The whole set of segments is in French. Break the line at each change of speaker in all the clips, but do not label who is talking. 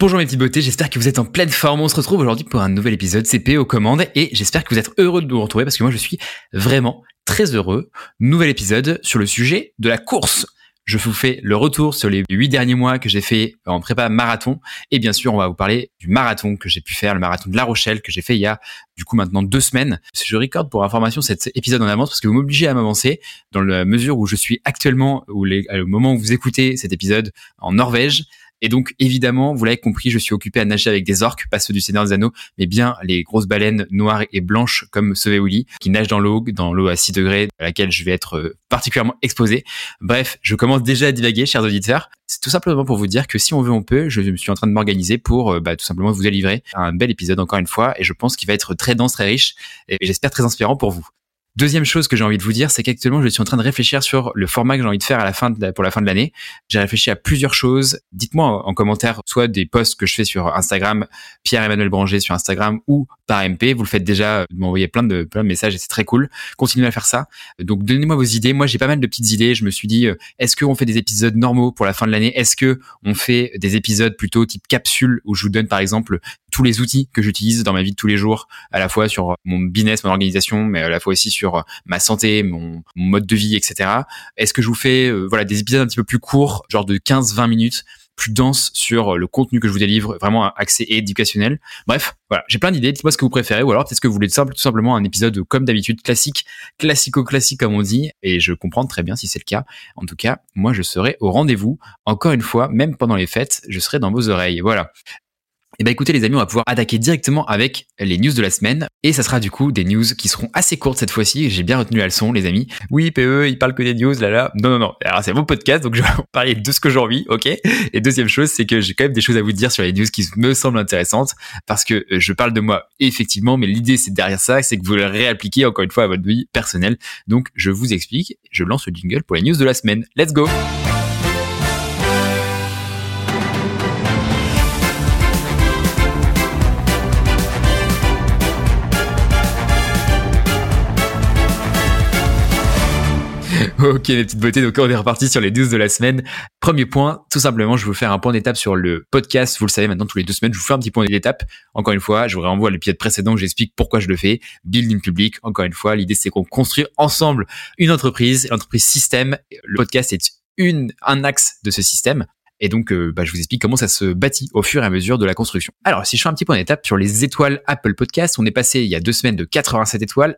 Bonjour mes petits beautés, j'espère que vous êtes en pleine forme. On se retrouve aujourd'hui pour un nouvel épisode CP aux commandes et j'espère que vous êtes heureux de nous retrouver parce que moi je suis vraiment très heureux. Nouvel épisode sur le sujet de la course. Je vous fais le retour sur les huit derniers mois que j'ai fait en prépa marathon et bien sûr on va vous parler du marathon que j'ai pu faire, le marathon de La Rochelle que j'ai fait il y a du coup maintenant deux semaines. Je recorde pour information cet épisode en avance parce que vous m'obligez à m'avancer dans la mesure où je suis actuellement, ou au moment où vous écoutez cet épisode en Norvège et donc, évidemment, vous l'avez compris, je suis occupé à nager avec des orques, pas ceux du Seigneur des Anneaux, mais bien les grosses baleines noires et blanches comme Soveuli, qui nagent dans l'eau, dans l'eau à 6 degrés, à laquelle je vais être euh, particulièrement exposé. Bref, je commence déjà à divaguer, chers auditeurs. C'est tout simplement pour vous dire que si on veut, on peut. Je me suis en train de m'organiser pour euh, bah, tout simplement vous livrer un bel épisode encore une fois, et je pense qu'il va être très dense, très riche, et j'espère très inspirant pour vous. Deuxième chose que j'ai envie de vous dire, c'est qu'actuellement, je suis en train de réfléchir sur le format que j'ai envie de faire à la fin pour la fin de l'année. J'ai réfléchi à plusieurs choses. Dites-moi en commentaire, soit des posts que je fais sur Instagram, Pierre-Emmanuel Branger sur Instagram ou par MP. Vous le faites déjà, vous m'envoyez plein de, plein de messages et c'est très cool. Continuez à faire ça. Donc, donnez-moi vos idées. Moi, j'ai pas mal de petites idées. Je me suis dit, euh, est-ce qu'on fait des épisodes normaux pour la fin de l'année? Est-ce que on fait des épisodes plutôt type capsule où je vous donne, par exemple, tous les outils que j'utilise dans ma vie de tous les jours, à la fois sur mon business, mon organisation, mais à la fois aussi sur ma santé, mon, mode de vie, etc. Est-ce que je vous fais euh, voilà des épisodes un petit peu plus courts, genre de 15-20 minutes, plus denses sur le contenu que je vous délivre, vraiment accès éducationnel? Bref, voilà, j'ai plein d'idées. Dites-moi ce que vous préférez, ou alors peut-être que vous voulez tout simplement un épisode comme d'habitude classique, classico-classique comme on dit, et je comprends très bien si c'est le cas. En tout cas, moi je serai au rendez-vous. Encore une fois, même pendant les fêtes, je serai dans vos oreilles. Voilà. Et eh ben écoutez les amis, on va pouvoir attaquer directement avec les news de la semaine. Et ça sera du coup des news qui seront assez courtes cette fois-ci. J'ai bien retenu la leçon les amis. Oui, PE, il parle que des news, là là. Non, non, non. Alors c'est mon podcast, donc je vais vous parler de ce que j'ai envie, ok? Et deuxième chose, c'est que j'ai quand même des choses à vous dire sur les news qui me semblent intéressantes. Parce que euh, je parle de moi, effectivement, mais l'idée c'est derrière ça, c'est que vous le réappliquez encore une fois à votre vie personnelle. Donc je vous explique, je lance le jingle pour les news de la semaine. Let's go Ok mes petites beautés, donc on est reparti sur les 12 de la semaine. Premier point, tout simplement, je vais vous faire un point d'étape sur le podcast. Vous le savez maintenant, tous les deux semaines, je vous fais un petit point d'étape. Encore une fois, je vous renvoie à l'épisode précédent où j'explique pourquoi je le fais. Building public, encore une fois, l'idée c'est qu'on construit ensemble une entreprise, l'entreprise système. Le podcast est une, un axe de ce système. Et donc, euh, bah, je vous explique comment ça se bâtit au fur et à mesure de la construction. Alors, si je fais un petit point d'étape sur les étoiles Apple Podcast, on est passé il y a deux semaines de 87 étoiles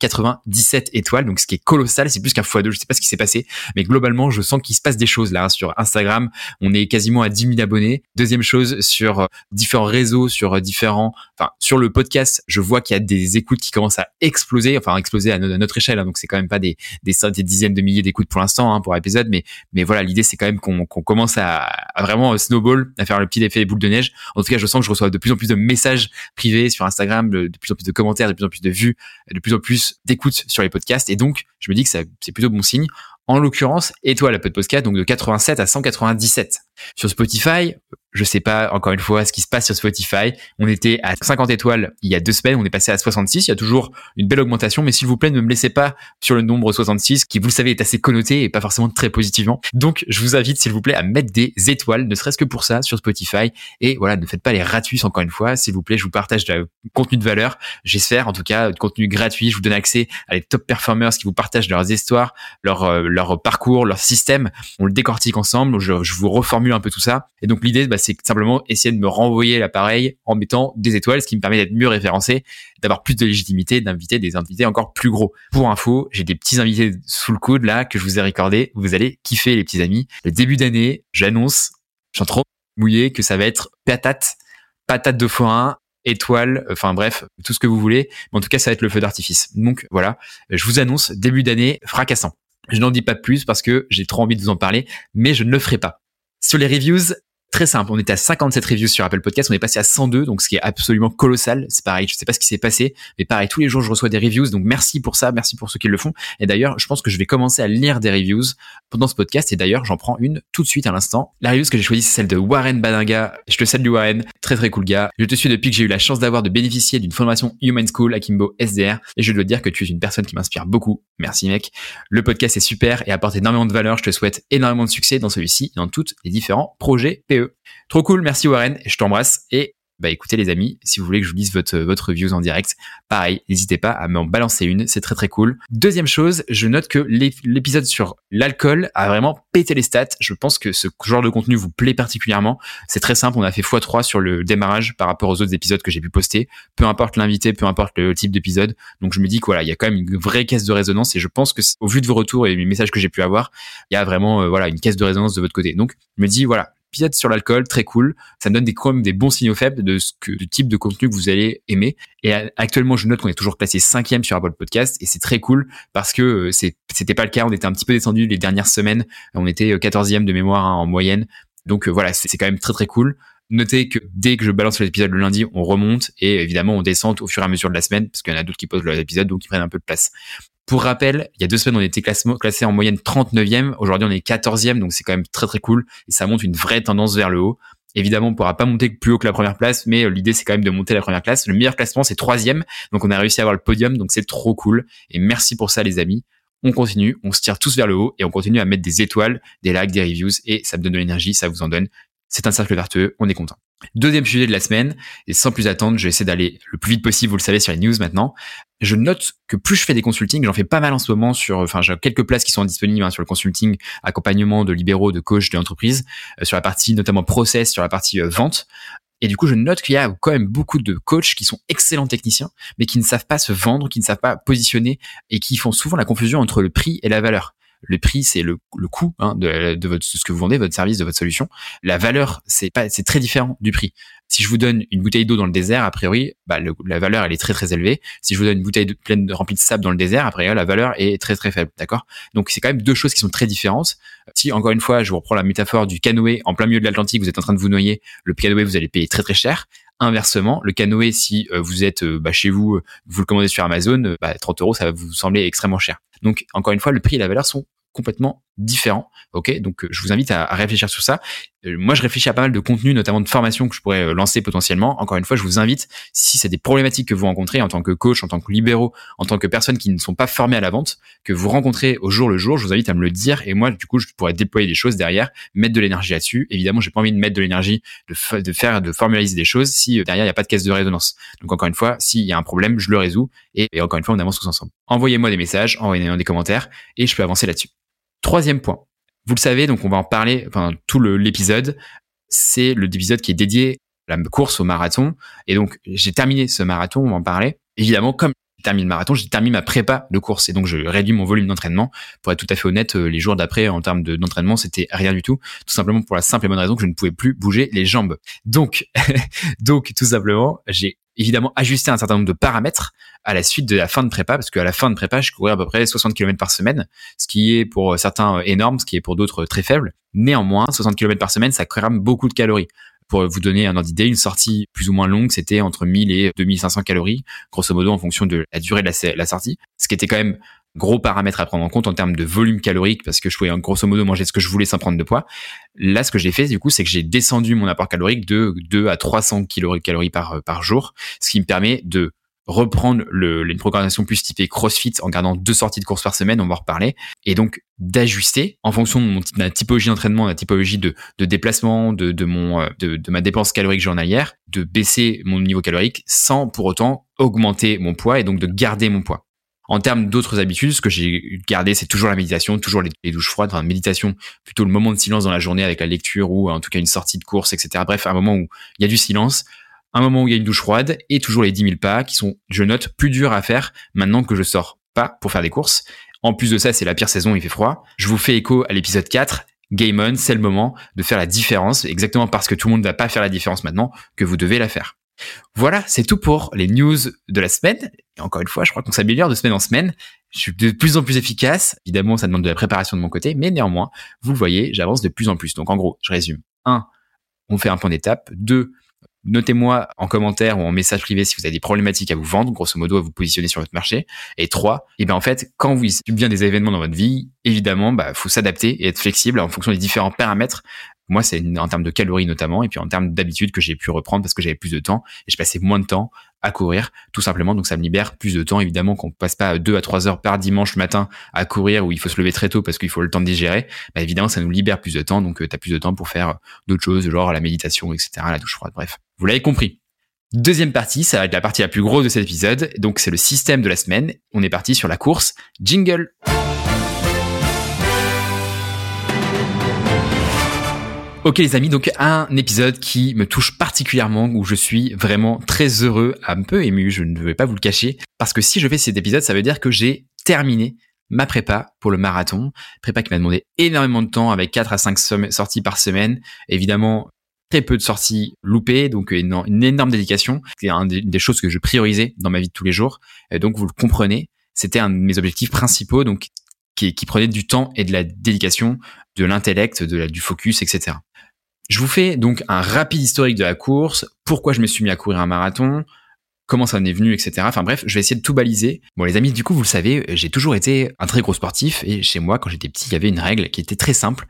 197 étoiles, donc ce qui est colossal, c'est plus qu'un fois deux, je sais pas ce qui s'est passé, mais globalement, je sens qu'il se passe des choses là sur Instagram. On est quasiment à 10 000 abonnés. Deuxième chose, sur euh, différents réseaux, sur euh, différents, enfin, sur le podcast, je vois qu'il y a des écoutes qui commencent à exploser, enfin, exploser à, notre échelle, hein, donc c'est quand même pas des, des, des dizaines de milliers d'écoutes pour l'instant, hein, pour épisode, mais, mais voilà, l'idée c'est quand même qu'on commence à, vraiment snowball, à faire le petit effet boule de neige. En tout cas, je sens que je reçois de plus en plus de messages privés sur Instagram, de plus en plus de commentaires, de plus en plus de vues, de plus en plus d'écoute sur les podcasts. Et donc, je me dis que c'est plutôt bon signe. En l'occurrence, étoile à podcast, donc de 87 à 197. Sur Spotify, je sais pas encore une fois ce qui se passe sur Spotify. On était à 50 étoiles il y a deux semaines, on est passé à 66. Il y a toujours une belle augmentation, mais s'il vous plaît, ne me laissez pas sur le nombre 66, qui vous le savez est assez connoté et pas forcément très positivement. Donc, je vous invite s'il vous plaît à mettre des étoiles, ne serait-ce que pour ça, sur Spotify. Et voilà, ne faites pas les gratuits encore une fois. S'il vous plaît, je vous partage du contenu de valeur. J'espère, en tout cas, de contenu gratuit. Je vous donne accès à les top performers qui vous partagent leurs histoires, leur, euh, parcours, leur système. On le décortique ensemble. Je, je vous un peu tout ça. Et donc, l'idée, bah, c'est simplement essayer de me renvoyer l'appareil en mettant des étoiles, ce qui me permet d'être mieux référencé, d'avoir plus de légitimité, d'inviter des invités encore plus gros. Pour info, j'ai des petits invités sous le coude là que je vous ai recordé. Vous allez kiffer les petits amis. Le début d'année, j'annonce, j'en trop mouillé que ça va être patate, patate de forain, étoile, enfin bref, tout ce que vous voulez. Mais en tout cas, ça va être le feu d'artifice. Donc voilà, je vous annonce début d'année fracassant. Je n'en dis pas plus parce que j'ai trop envie de vous en parler, mais je ne le ferai pas. Sur les reviews, très simple. On était à 57 reviews sur Apple Podcast, on est passé à 102, donc ce qui est absolument colossal. C'est pareil, je sais pas ce qui s'est passé, mais pareil, tous les jours je reçois des reviews, donc merci pour ça, merci pour ceux qui le font. Et d'ailleurs, je pense que je vais commencer à lire des reviews pendant ce podcast, et d'ailleurs, j'en prends une tout de suite à l'instant. La review que j'ai choisie, c'est celle de Warren Badinga. Je te salue Warren, très très cool gars. Je te suis depuis que j'ai eu la chance d'avoir de bénéficier d'une formation Human School à Kimbo SDR, et je dois dire que tu es une personne qui m'inspire beaucoup. Merci mec. Le podcast est super et apporte énormément de valeur. Je te souhaite énormément de succès dans celui-ci et dans tous les différents projets PE. Trop cool, merci Warren, je t'embrasse. Et bah écoutez les amis, si vous voulez que je vous lise votre, votre en direct, pareil, n'hésitez pas à m'en balancer une, c'est très très cool. Deuxième chose, je note que l'épisode sur l'alcool a vraiment pété les stats. Je pense que ce genre de contenu vous plaît particulièrement. C'est très simple, on a fait x3 sur le démarrage par rapport aux autres épisodes que j'ai pu poster, peu importe l'invité, peu importe le type d'épisode. Donc je me dis que voilà, il y a quand même une vraie caisse de résonance et je pense que au vu de vos retours et les messages que j'ai pu avoir, il y a vraiment euh, voilà une caisse de résonance de votre côté. Donc je me dis voilà, sur l'alcool, très cool. Ça me donne des, quand même des bons signaux faibles de ce que, du type de contenu que vous allez aimer. Et actuellement, je note qu'on est toujours classé cinquième sur Apple Podcast et c'est très cool parce que euh, c'était pas le cas. On était un petit peu descendu les dernières semaines. On était 14e euh, de mémoire hein, en moyenne. Donc euh, voilà, c'est quand même très très cool. Notez que dès que je balance l'épisode le lundi, on remonte et évidemment on descend au fur et à mesure de la semaine parce qu'il y en a d'autres qui posent l'épisode donc ils prennent un peu de place. Pour rappel, il y a deux semaines, on était classé en moyenne 39e. Aujourd'hui, on est 14e, donc c'est quand même très très cool. Et ça montre une vraie tendance vers le haut. Évidemment, on pourra pas monter plus haut que la première place, mais euh, l'idée c'est quand même de monter la première place. Le meilleur classement c'est troisième, donc on a réussi à avoir le podium, donc c'est trop cool. Et merci pour ça les amis. On continue, on se tire tous vers le haut et on continue à mettre des étoiles, des likes, des reviews et ça me donne de l'énergie, ça vous en donne. C'est un cercle vertueux, on est content. Deuxième sujet de la semaine, et sans plus attendre, je vais essayer d'aller le plus vite possible, vous le savez, sur les news maintenant. Je note que plus je fais des consultings, j'en fais pas mal en ce moment sur, enfin, j'ai quelques places qui sont disponibles hein, sur le consulting, accompagnement de libéraux, de coachs, de l'entreprise, euh, sur la partie notamment process, sur la partie euh, vente. Et du coup, je note qu'il y a quand même beaucoup de coachs qui sont excellents techniciens, mais qui ne savent pas se vendre, qui ne savent pas positionner et qui font souvent la confusion entre le prix et la valeur le prix c'est le, le coût hein, de, de, votre, ce que vous vendez, votre service, de votre solution. La valeur c'est pas c'est très différent du prix. Si je vous donne une bouteille d'eau dans le désert, a priori, bah, la valeur elle est très très élevée. Si je vous donne une bouteille de, pleine remplie de sable dans le désert, a priori la valeur est très très faible, d'accord? Donc c'est quand même deux choses qui sont très différentes. Si encore une fois, je vous reprends la métaphore du canoë en plein milieu de l'Atlantique, vous êtes en train de vous noyer, le canoë vous allez payer très très cher. Inversement, le canoë, si euh, vous êtes euh, bah, chez vous, vous le commandez sur Amazon, bah, 30 euros, ça va vous sembler extrêmement cher. Donc, encore une fois, le prix et la valeur sont complètement différent. Ok, donc euh, je vous invite à, réfléchir sur ça. Euh, moi, je réfléchis à pas mal de contenus, notamment de formations que je pourrais euh, lancer potentiellement. Encore une fois, je vous invite, si c'est des problématiques que vous rencontrez en tant que coach, en tant que libéraux, en tant que personnes qui ne sont pas formées à la vente, que vous rencontrez au jour le jour, je vous invite à me le dire. Et moi, du coup, je pourrais déployer des choses derrière, mettre de l'énergie là-dessus. Évidemment, j'ai pas envie de mettre de l'énergie, de, de faire, de formaliser des choses si derrière il n'y a pas de caisse de résonance. Donc encore une fois, s'il y a un problème, je le résous. Et, et encore une fois, on avance tous ensemble. Envoyez-moi des messages, envoyez-moi des commentaires, et je peux avancer là-dessus. Troisième point. Vous le savez, donc on va en parler, enfin tout l'épisode, c'est le épisode qui est dédié à la course au marathon. Et donc j'ai terminé ce marathon, on va en parler. Évidemment, comme j'ai terminé le marathon, j'ai terminé ma prépa de course et donc je réduis mon volume d'entraînement. Pour être tout à fait honnête, euh, les jours d'après en termes d'entraînement, c'était rien du tout, tout simplement pour la simple et bonne raison que je ne pouvais plus bouger les jambes. Donc, donc tout simplement, j'ai évidemment ajuster un certain nombre de paramètres à la suite de la fin de prépa, parce qu'à la fin de prépa, je courais à peu près 60 km par semaine, ce qui est pour certains énorme, ce qui est pour d'autres très faible. Néanmoins, 60 km par semaine, ça crame beaucoup de calories. Pour vous donner un ordre d'idée, une sortie plus ou moins longue, c'était entre 1000 et 2500 calories, grosso modo en fonction de la durée de la sortie, ce qui était quand même gros paramètres à prendre en compte en termes de volume calorique parce que je pouvais grosso modo manger ce que je voulais sans prendre de poids. Là, ce que j'ai fait, du coup, c'est que j'ai descendu mon apport calorique de 2 à 300 calories par, par jour, ce qui me permet de reprendre une programmation plus typée CrossFit en gardant deux sorties de course par semaine, on va en reparler, et donc d'ajuster en fonction de, mon, ma typologie d'entraînement, de la typologie de, déplacement, euh, de, de ma dépense calorique journalière, de baisser mon niveau calorique sans pour autant augmenter mon poids et donc de garder mon poids. En termes d'autres habitudes, ce que j'ai gardé, c'est toujours la méditation, toujours les, douches froides, enfin, méditation, plutôt le moment de silence dans la journée avec la lecture ou en tout cas une sortie de course, etc. Bref, un moment où il y a du silence, un moment où il y a une douche froide et toujours les 10 000 pas qui sont, je note, plus durs à faire maintenant que je sors pas pour faire des courses. En plus de ça, c'est la pire saison, il fait froid. Je vous fais écho à l'épisode 4. Game on, c'est le moment de faire la différence, exactement parce que tout le monde ne va pas faire la différence maintenant que vous devez la faire. Voilà, c'est tout pour les news de la semaine. Et encore une fois, je crois qu'on s'améliore de semaine en semaine. Je suis de plus en plus efficace. Évidemment, ça demande de la préparation de mon côté, mais néanmoins, vous voyez, j'avance de plus en plus. Donc en gros, je résume. 1. On fait un point d'étape. 2. Notez-moi en commentaire ou en message privé si vous avez des problématiques à vous vendre, grosso modo à vous positionner sur votre marché. Et trois, et eh ben en fait, quand vous subissez des événements dans votre vie, évidemment, bah faut s'adapter et être flexible en fonction des différents paramètres Moi, c'est en termes de calories notamment, et puis en termes d'habitude que j'ai pu reprendre parce que j'avais plus de temps et je passais moins de temps à courir, tout simplement. Donc ça me libère plus de temps, évidemment, qu'on passe pas deux à trois heures par dimanche matin à courir où il faut se lever très tôt parce qu'il faut le temps de digérer. Bah, évidemment, ça nous libère plus de temps, donc euh, tu as plus de temps pour faire d'autres choses, genre la méditation, etc., la douche froide, bref. Vous l'avez compris. Deuxième partie, ça va être la partie la plus grosse de cet épisode. Donc c'est le système de la semaine. On est parti sur la course. Jingle. Ok les amis, donc un épisode qui me touche particulièrement, où je suis vraiment très heureux, un peu ému, je ne vais pas vous le cacher, parce que si je fais cet épisode, ça veut dire que j'ai terminé ma prépa pour le marathon, prépa qui m'a demandé énormément de temps avec 4 à 5 sorties par semaine. Évidemment, très peu de sorties loupées, donc une, énorme dédication. C'est une des, choses que je priorisais dans ma vie de tous les jours. Et donc vous le comprenez, c'était un de mes objectifs principaux, donc qui, prenait du temps et de la dédication, de l'intellect, du focus, etc. Je vous fais donc un rapide historique de la course, pourquoi je me suis mis à courir un marathon, comment ça en est venu, etc. Enfin bref, je vais essayer de tout baliser. Bon les amis, du coup vous le savez, j'ai toujours été un très gros sportif et chez moi quand j'étais petit, il y avait une règle qui était très simple,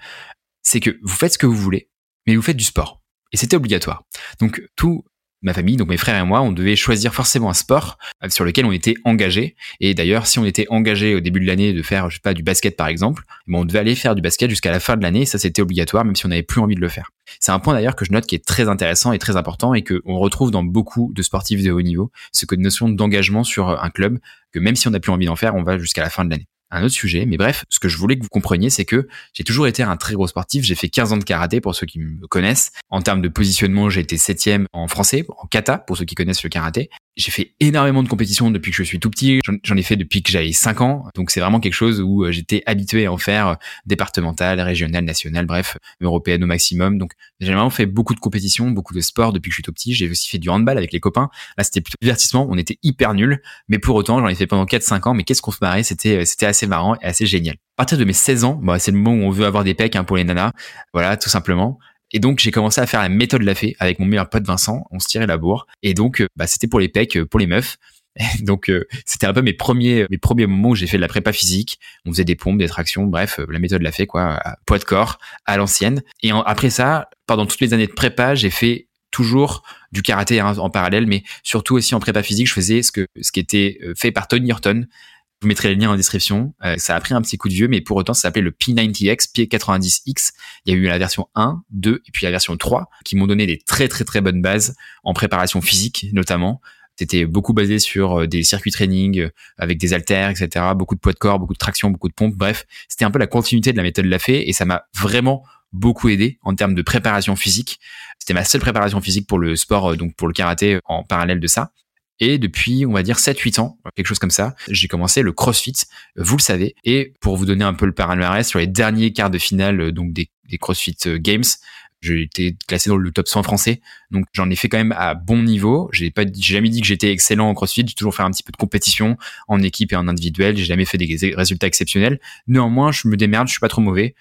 c'est que vous faites ce que vous voulez, mais vous faites du sport. Et c'était obligatoire. Donc tout ma famille, donc mes frères et moi, on devait choisir forcément un sport euh, sur lequel on était engagé. Et d'ailleurs, si on était engagé au début de l'année de faire, je sais pas, du basket par exemple, bon, on devait aller faire du basket jusqu'à la fin de l'année. Ça, c'était obligatoire, même si on n'avait plus envie de le faire. C'est un point d'ailleurs que je note qui est très intéressant et très important et que on retrouve dans beaucoup de sportifs de haut niveau, ce que notion d'engagement sur un club que même si on n'a plus envie d'en faire, on va jusqu'à la fin de l'année un autre sujet. Mais bref, ce que je voulais que vous compreniez, c'est que j'ai toujours été un très gros sportif. J'ai fait 15 ans de karaté pour ceux qui me connaissent. En termes de positionnement, j'ai été septième en français, en kata pour ceux qui connaissent le karaté. J'ai fait énormément de compétitions depuis que je suis tout petit. J'en ai fait depuis que j'avais 5 ans. Donc c'est vraiment quelque chose où euh, j'étais habitué à en faire euh, départemental, régional, national, bref, européenne au maximum. Donc j'ai vraiment fait beaucoup de compétitions, beaucoup de sports depuis que je suis tout petit. J'ai aussi fait du handball avec les copains. Là, c'était plutôt divertissement. On était hyper nuls. Mais pour autant, j'en ai fait pendant 4-5 ans. Mais qu'est-ce qu'on se marrait? C'était, euh, c'était assez marrant et assez génial. À partir de mes 16 ans, bah, c'est le moment où on veut avoir des pecs hein, pour les nanas. Voilà, tout simplement. Et donc j'ai commencé à faire la méthode la fée avec mon meilleur pote Vincent. On se tirait la bourre. Et donc euh, bah, c'était pour les pecs, euh, pour les meufs. donc euh, c'était un peu mes premiers mes premiers moments où j'ai fait de la prépa physique. On faisait des pompes, des tractions, bref, la méthode la fait quoi, poids de corps à l'ancienne. Et après ça, pendant toutes les années de prépa, j'ai fait toujours du karaté hein, en parallèle, mais surtout aussi en prépa physique, je faisais ce que ce qui était fait par Tony Horton, vous mettrez les liens en description. Euh, ça a pris un petit coup de vieux, mais pour autant, ça s'appelait le P90X, P90X. Il y a eu la version 1, 2 et puis la version 3 qui m'ont donné des très très très bonnes bases en préparation physique notamment. C'était beaucoup basé sur euh, des circuits training euh, avec des haltères, etc. Beaucoup de poids de corps, beaucoup de traction, beaucoup de pompes. Bref, c'était un peu la continuité de la méthode Lafay et ça m'a vraiment beaucoup aidé en termes de préparation physique. C'était ma seule préparation physique pour le sport, donc pour le karaté en parallèle de ça. Et depuis, on va dire 7-8 ans, quelque chose comme ça, j'ai commencé le CrossFit, vous le savez. Et pour vous donner un peu le palmarès, sur les derniers quarts de finale euh, donc des, CrossFit euh, Games, j'ai été classé dans le top 100 français. Donc j'en ai fait quand même à bon niveau. J'ai pas jamais dit que j'étais excellent en CrossFit, j'ai toujours fait un petit peu de compétition en équipe et en individuel, j'ai jamais fait des résultats exceptionnels. Néanmoins, je me démerde, je suis pas trop mauvais.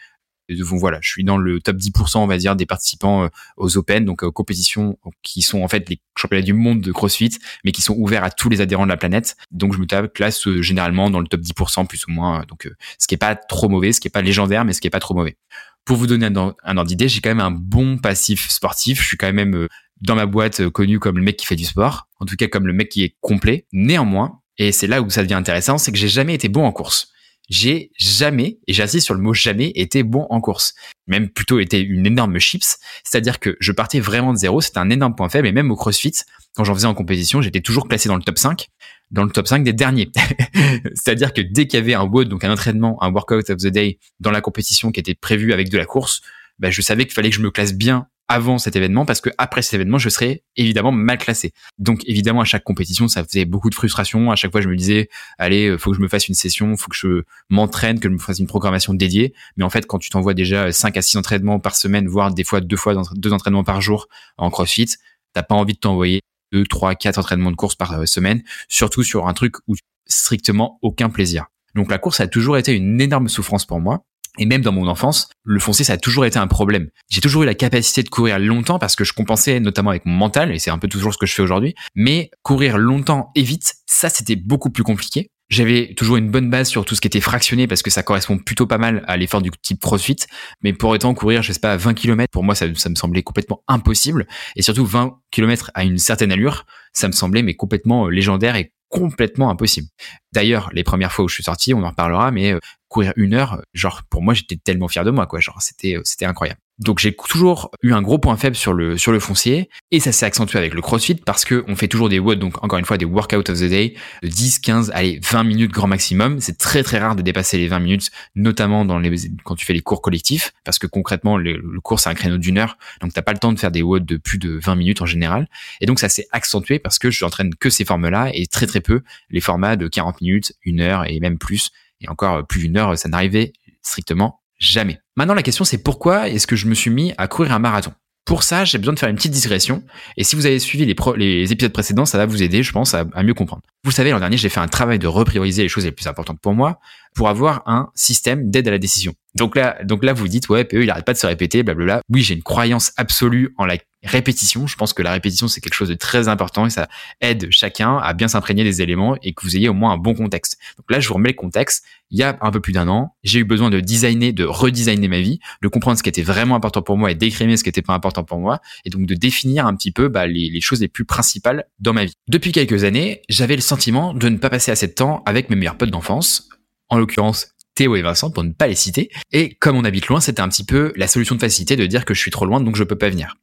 Donc voilà, je suis dans le top 10%, on va dire, des participants euh, aux Open, donc aux compétitions qui sont en fait les championnats du monde de CrossFit, mais qui sont ouverts à tous les adhérents de la planète. Donc je me tape classe euh, généralement dans le top 10% plus ou moins. Donc euh, ce qui est pas trop mauvais, ce qui est pas légendaire, mais ce qui est pas trop mauvais. Pour vous donner un, ordre d'idée, j'ai quand même un bon passif sportif. Je suis quand même dans ma boîte connu comme le mec qui fait du sport, en tout cas comme le mec qui est complet. Néanmoins, et c'est là où ça devient intéressant, c'est que j'ai jamais été bon en course j'ai jamais, et j'insiste sur le mot jamais, été bon en course. Même plutôt été une énorme chips. C'est-à-dire que je partais vraiment de zéro. C'était un énorme point faible. Et même au CrossFit, quand j'en faisais en compétition, j'étais toujours classé dans le top 5, dans le top 5 des derniers. C'est-à-dire que dès qu'il y avait un WOD, donc un entraînement, un workout of the day dans la compétition qui était prévu avec de la course, ben je savais qu'il fallait que je me classe bien avant cet événement parce que après cet événement, je serais évidemment mal classé. Donc évidemment, à chaque compétition, ça faisait beaucoup de frustration. À chaque fois, je me disais, allez, euh, faut que je me fasse une session, faut que je m'entraîne, que je me fasse une programmation dédiée. Mais en fait, quand tu t'envoies déjà 5 à 6 entraînements par semaine, voire des fois deux fois deux entraînements par jour en CrossFit, t'as pas envie de t'envoyer deux, trois, quatre entraînements de course par euh, semaine, surtout sur un truc où strictement aucun plaisir. Donc la course a toujours été une énorme souffrance pour moi. Et même dans mon enfance, le foncier, ça a toujours été un problème. J'ai toujours eu la capacité de courir longtemps parce que je compensais notamment avec mon mental, et c'est un peu toujours ce que je fais aujourd'hui. Mais courir longtemps et vite, ça, c'était beaucoup plus compliqué. J'avais toujours une bonne base sur tout ce qui était fractionné parce que ça correspond plutôt pas mal à l'effort du type CrossFit. Mais pour autant, courir, je sais pas, 20 km, pour moi, ça, me semblait complètement impossible. Et surtout, 20 km à une certaine allure, ça me semblait mais complètement euh, légendaire et complètement impossible. D'ailleurs, les premières fois où je suis sorti, on en reparlera, mais euh, courir une heure, genre pour moi, j'étais tellement fier de moi, quoi. Genre, c'était, c'était incroyable. Donc j'ai toujours eu un gros point faible sur le sur le foncier et ça s'est accentué avec le CrossFit parce que on fait toujours des WOD donc encore une fois des workout of the day de 10 15 allez 20 minutes grand maximum, c'est très très rare de dépasser les 20 minutes notamment dans les quand tu fais les cours collectifs parce que concrètement le, cours c'est un créneau d'une heure donc t'as pas le temps de faire des WOD de plus de 20 minutes en général et donc ça s'est accentué parce que je n'entraîne que ces formes-là et très très peu les formats de 40 minutes, une heure et même plus et encore plus d'une heure ça n'arrivait strictement Jamais. Maintenant, la question, c'est pourquoi est-ce que je me suis mis à courir un marathon? Pour ça, j'ai besoin de faire une petite digression. Et si vous avez suivi les, épisodes précédents, ça va vous aider, je pense, à, mieux comprendre. Vous savez, l'an dernier, j'ai fait un travail de reprioriser les choses les plus importantes pour moi pour avoir un système d'aide à la décision. Donc là, donc là, vous dites, ouais, PE, il arrête pas de se répéter, blablabla. Oui, j'ai une croyance absolue en la répétition. Je pense que la répétition, c'est quelque chose de très important et ça aide chacun à bien s'imprégner des éléments et que vous ayez au moins un bon contexte. Donc là, je vous remets le contexte. Il y a un peu plus d'un an, j'ai eu besoin de designer, de redesigner ma vie, de comprendre ce qui était vraiment important pour moi et d'écrimer ce qui était pas important pour moi et donc de définir un petit peu bah, les, les choses les plus principales dans ma vie. Depuis quelques années, j'avais le sentiment de ne pas passer assez de temps avec mes meilleurs potes d'enfance, en l'occurrence Théo et Vincent pour ne pas les citer. Et comme on habite loin, c'était un petit peu la solution de facilité de dire que je suis trop loin donc je peux pas venir.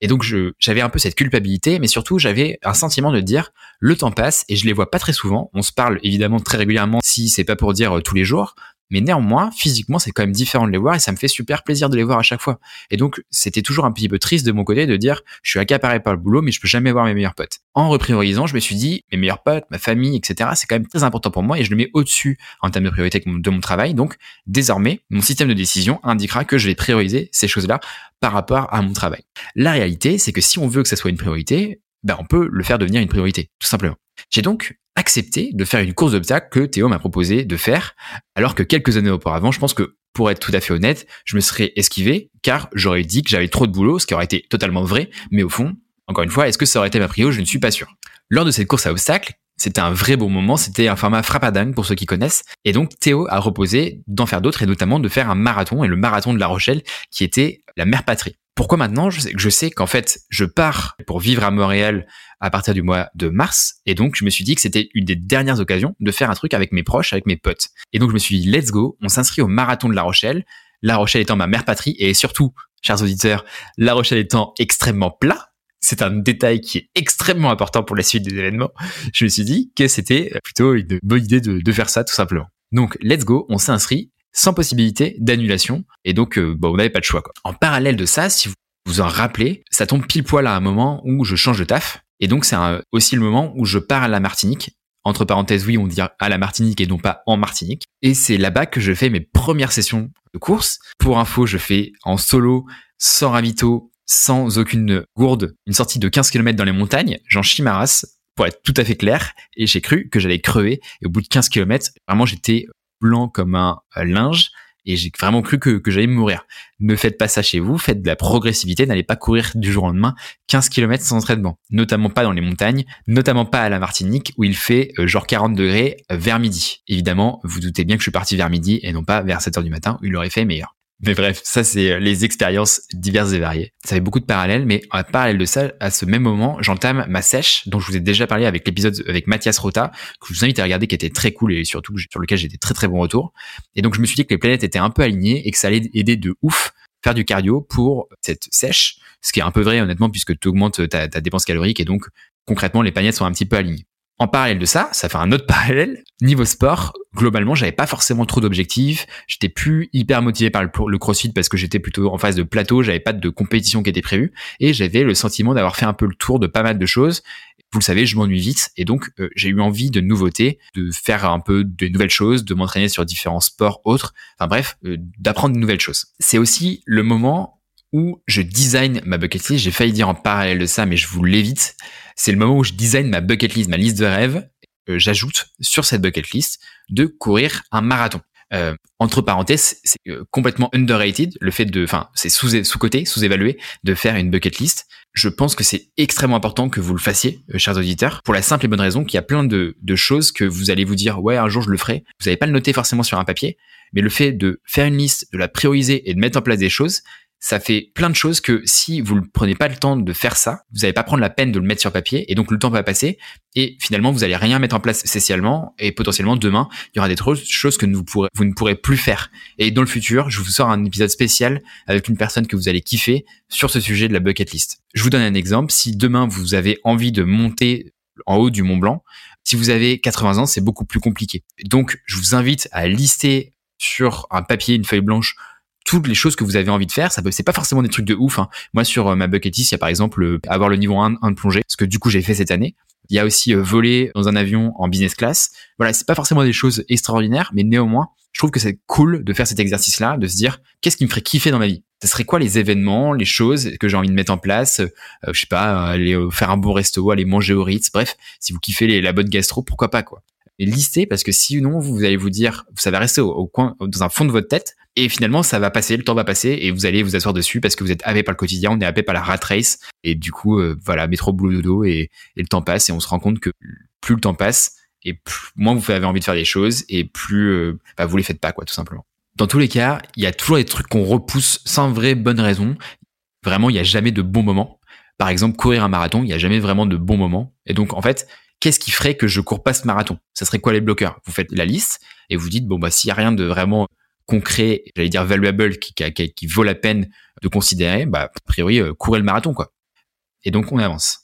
Et donc j'avais un peu cette culpabilité, mais surtout j'avais un sentiment de dire le temps passe et je les vois pas très souvent. On se parle évidemment très régulièrement si c'est pas pour dire euh, tous les jours, mais néanmoins, physiquement, c'est quand même différent de les voir et ça me fait super plaisir de les voir à chaque fois. Et donc, c'était toujours un petit peu triste de mon côté de dire, je suis accaparé par le boulot, mais je peux jamais voir mes meilleurs potes. En repriorisant, je me suis dit, mes meilleurs potes, ma famille, etc., c'est quand même très important pour moi et je le mets au-dessus en termes de priorité de mon travail. Donc, désormais, mon système de décision indiquera que je vais prioriser ces choses-là par rapport à mon travail. La réalité, c'est que si on veut que ça soit une priorité, ben, on peut le faire devenir une priorité, tout simplement. J'ai donc accepté de faire une course d'obstacles que Théo m'a proposé de faire, alors que quelques années auparavant, je pense que pour être tout à fait honnête, je me serais esquivé car j'aurais dit que j'avais trop de boulot, ce qui aurait été totalement vrai, mais au fond, encore une fois, est-ce que ça aurait été ma prio? Je ne suis pas sûr. Lors de cette course à obstacles, c'était un vrai bon moment, c'était un format frappadingue pour ceux qui connaissent. Et donc Théo a reposé d'en faire d'autres et notamment de faire un marathon et le marathon de La Rochelle qui était la mère patrie. Pourquoi maintenant? Je sais, je sais qu'en fait, je pars pour vivre à Montréal à partir du mois de mars. Et donc, je me suis dit que c'était une des dernières occasions de faire un truc avec mes proches, avec mes potes. Et donc, je me suis dit, let's go, on s'inscrit au marathon de La Rochelle. La Rochelle étant ma mère patrie et surtout, chers auditeurs, La Rochelle étant extrêmement plat. C'est un détail qui est extrêmement important pour la suite des événements. Je me suis dit que c'était plutôt une bonne idée de, faire ça tout simplement. Donc, let's go, on s'est inscrit sans possibilité d'annulation. Et donc, euh, bon, on n'avait pas de choix. Quoi. En parallèle de ça, si vous vous en rappelez, ça tombe pile poil à un moment où je change de taf. Et donc, c'est aussi le moment où je pars à la Martinique. Entre parenthèses, oui, on dit à la Martinique et non pas en Martinique. Et c'est là-bas que je fais mes premières sessions de course. Pour info, je fais en solo, sans ravito, sans aucune gourde, une sortie de 15 km dans les montagnes. J'en chie ma race, pour être tout à fait clair. Et j'ai cru que j'allais crever. Et au bout de 15 km, vraiment, j'étais blanc comme un linge et j'ai vraiment cru que, que j'allais mourir. Ne faites pas ça chez vous, faites de la progressivité, n'allez pas courir du jour au lendemain 15 km sans entraînement, notamment pas dans les montagnes, notamment pas à la Martinique où il fait euh, genre 40 degrés vers midi. Évidemment, vous doutez bien que je suis parti vers midi et non pas vers 7 heures du matin où il aurait fait meilleur. Mais bref, ça c'est euh, les expériences diverses et variées. Ça fait beaucoup de parallèles, mais en parallèle de ça, à ce même moment, j'entame ma sèche, dont je vous ai déjà parlé avec l'épisode avec Mathias Rota, que je vous invite à regarder, qui était très cool et surtout sur lequel j'ai des très très bons retours. Et donc je me suis dit que les planètes étaient un peu alignées et que ça allait aider de ouf faire du cardio pour cette sèche, ce qui est un peu vrai honnêtement puisque tu augmentes ta, ta dépense calorique et donc concrètement les planètes sont un petit peu alignées. En parallèle de ça, ça fait un autre parallèle. Niveau sport, globalement, j'avais pas forcément trop d'objectifs. J'étais plus hyper motivé par le, crossfit parce que j'étais plutôt en phase de plateau. J'avais pas de compétition qui était prévue et j'avais le sentiment d'avoir fait un peu le tour de pas mal de choses. Vous le savez, je m'ennuie vite et donc euh, j'ai eu envie de nouveautés, de faire un peu de nouvelles choses, de m'entraîner sur différents sports autres. Enfin bref, euh, d'apprendre de nouvelles choses. C'est aussi le moment où je design ma bucket list. J'ai failli dire en parallèle de ça, mais je vous l'évite. C'est le moment où je design ma bucket list, ma liste de rêves. Euh, j'ajoute sur cette bucket list de courir un marathon. Euh, entre parenthèses, c'est euh, complètement underrated le fait de, enfin, c'est sous sous côté, sous évalué de faire une bucket list. Je pense que c'est extrêmement important que vous le fassiez, euh, chers auditeurs, pour la simple et bonne raison qu'il y a plein de, de choses que vous allez vous dire ouais un jour je le ferai. Vous n'allez pas le noter forcément sur un papier, mais le fait de faire une liste, de la prioriser et de mettre en place des choses, ça fait plein de choses que si vous ne prenez pas le temps de faire ça, vous n'allez pas prendre la peine de le mettre sur papier et donc le temps va passer et finalement vous allez rien mettre en place spécialement et potentiellement demain il y aura des choses que vous, vous ne pourrez plus faire. Et dans le futur, je vous sors un épisode spécial avec une personne que vous allez kiffer sur ce sujet de la bucket list. Je vous donne un exemple. Si demain vous avez envie de monter en haut du Mont Blanc, si vous avez 80 ans, c'est beaucoup plus compliqué. Donc je vous invite à lister sur un papier, une feuille blanche, toutes les choses que vous avez envie de faire. Ça peut, c'est pas forcément des trucs de ouf. Hein. Moi, sur euh, ma bucket list, il y a par exemple euh, avoir le niveau 1, 1 de plongée, ce que du coup j'ai fait cette année. Il y a aussi euh, voler dans un avion en business class. Voilà, c'est pas forcément des choses extraordinaires, mais néanmoins, je trouve que c'est cool de faire cet exercice-là, de se dire qu'est-ce qui me ferait kiffer dans ma vie? Ce serait quoi les événements, les choses que j'ai envie de mettre en place Je sais pas, aller faire un bon resto, aller manger au Ritz. Bref, si vous kiffez les, la bonne gastro, pourquoi pas quoi et lister parce que sinon vous allez vous dire ça va rester au, coin dans un fond de votre tête et finalement ça va passer le temps va passer et vous allez vous asseoir dessus parce que vous êtes happé par le quotidien on est happé par la rat race et du coup euh, voilà métro boulot dodo et, et le temps passe et on se rend compte que plus le temps passe et moins vous avez envie de faire des choses et plus euh, bah, vous les faites pas quoi tout simplement. Dans tous les cas il y a toujours des trucs qu'on repousse sans vraie bonne raison. Vraiment il y a jamais de bon moment par exemple courir un marathon il y a jamais vraiment de bon moment et donc en fait qu'est-ce qui ferait que je cours pas ce marathon? Ça serait quoi les bloqueurs? Vous faites la liste et vous dites bon bah s'il y a rien de vraiment concret, j'allais dire valuable qui, qui, qui, vaut la peine de considérer, bah a priori euh, courez le marathon quoi. Et donc on avance.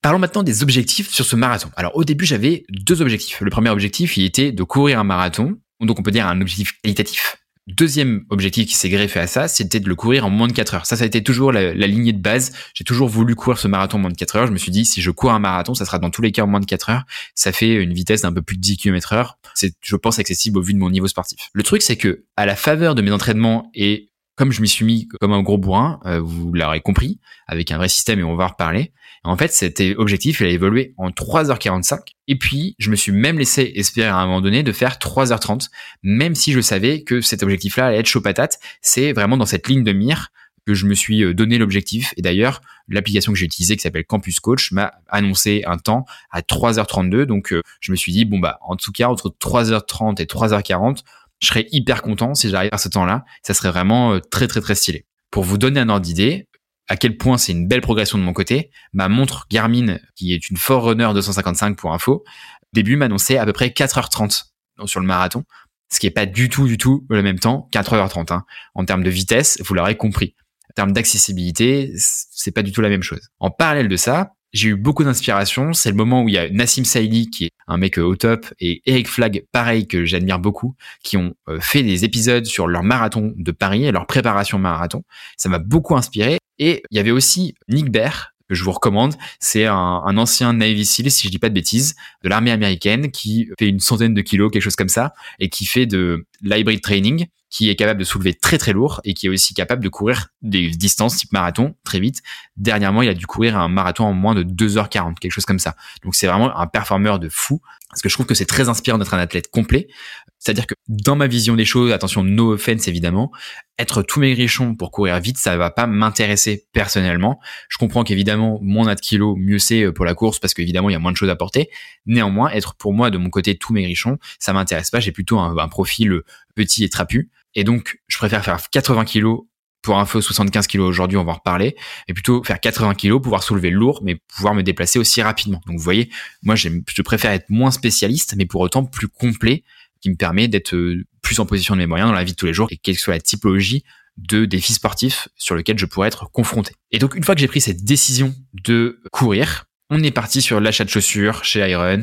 Parlons maintenant des objectifs sur ce marathon. Alors au début j'avais deux objectifs. Le premier objectif il était de courir un marathon, donc on peut dire un objectif qualitatif Deuxième objectif qui s'est greffé à ça, c'était de le courir en moins de 4 heures. Ça, ça a été toujours la, lignée de base. J'ai toujours voulu courir ce marathon en moins de 4 heures. Je me suis dit, si je cours un marathon, ça sera dans tous les cas en moins de 4 heures. Ça fait une vitesse d'un peu plus de 10 km heure. C'est, je pense, accessible au vu de mon niveau sportif. Le truc, c'est que, à la faveur de mes entraînements et comme je m'y suis mis comme un gros bourrin, euh, vous l'aurez compris, avec un vrai système et on va en reparler, en fait, cet objectif, il a évolué en 3h45. Et puis, je me suis même laissé espérer à un moment donné de faire 3h30, même si je savais que cet objectif-là allait être chaud patate. C'est vraiment dans cette ligne de mire que je me suis euh, donné l'objectif. Et d'ailleurs, l'application que j'ai utilisée qui s'appelle Campus Coach m'a annoncé un temps à 3h32. Donc, euh, je me suis dit, bon, bah, en tout cas, entre 3h30 et 3h40, je serais hyper content si j'arrive à ce temps-là. Ça serait vraiment euh, très, très, très stylé. Pour vous donner un ordre d'idée, à quel point c'est une belle progression de mon côté. Ma montre Garmin, qui est une Forerunner 255 pour info, début m'annonçait à peu près 4h30 sur le marathon, ce qui est pas du tout, du tout le même temps qu'à 3h30. Hein. En termes de vitesse, vous l'aurez compris. En termes d'accessibilité, c'est pas du tout la même chose. En parallèle de ça, j'ai eu beaucoup d'inspiration. C'est le moment où il y a Nassim Saïli, qui est un mec euh, au top, et Eric Flag, pareil, que j'admire beaucoup, qui ont euh, fait des épisodes sur leur marathon de Paris et leur préparation marathon. Ça m'a beaucoup inspiré. Et il y avait aussi Nick Bear, que je vous recommande. C'est un, ancien Navy SEAL, si je dis pas de bêtises, de l'armée américaine, qui fait une centaine de kilos, quelque chose comme ça, et qui fait de l'hybrid training qui est capable de soulever très très lourd et qui est aussi capable de courir des distances type marathon très vite. Dernièrement, il a dû courir un marathon en moins de 2h40, quelque chose comme ça. Donc c'est vraiment un performeur de fou parce que je trouve que c'est très inspirant d'être un athlète complet. C'est-à-dire que dans ma vision des choses, attention, no offense évidemment, être tout maigrichon pour courir vite, ça va pas m'intéresser personnellement. Je comprends qu'évidemment, moins on a kilos, mieux c'est euh, pour la course parce qu'évidemment, il y a moins de choses à porter. Néanmoins, être pour moi de mon côté tout maigrichon, ça m'intéresse pas. J'ai plutôt un, profil euh, petit et trapu. Et donc, je préfère faire 80 kilos pour un feu 75 kilos aujourd'hui, on va en reparler, mais plutôt faire 80 kilos, pouvoir soulever lourd, mais pouvoir me déplacer aussi rapidement. Donc vous voyez, moi je préfère être moins spécialiste, mais pour autant plus complet, qui me permet d'être euh, plus en position de mes moyens dans la vie de tous les jours, et quelle que soit la typologie de défis sportifs sur lesquels je pourrais être confronté. Et donc une fois que j'ai pris cette décision de courir, on est parti sur l'achat de chaussures chez Iron.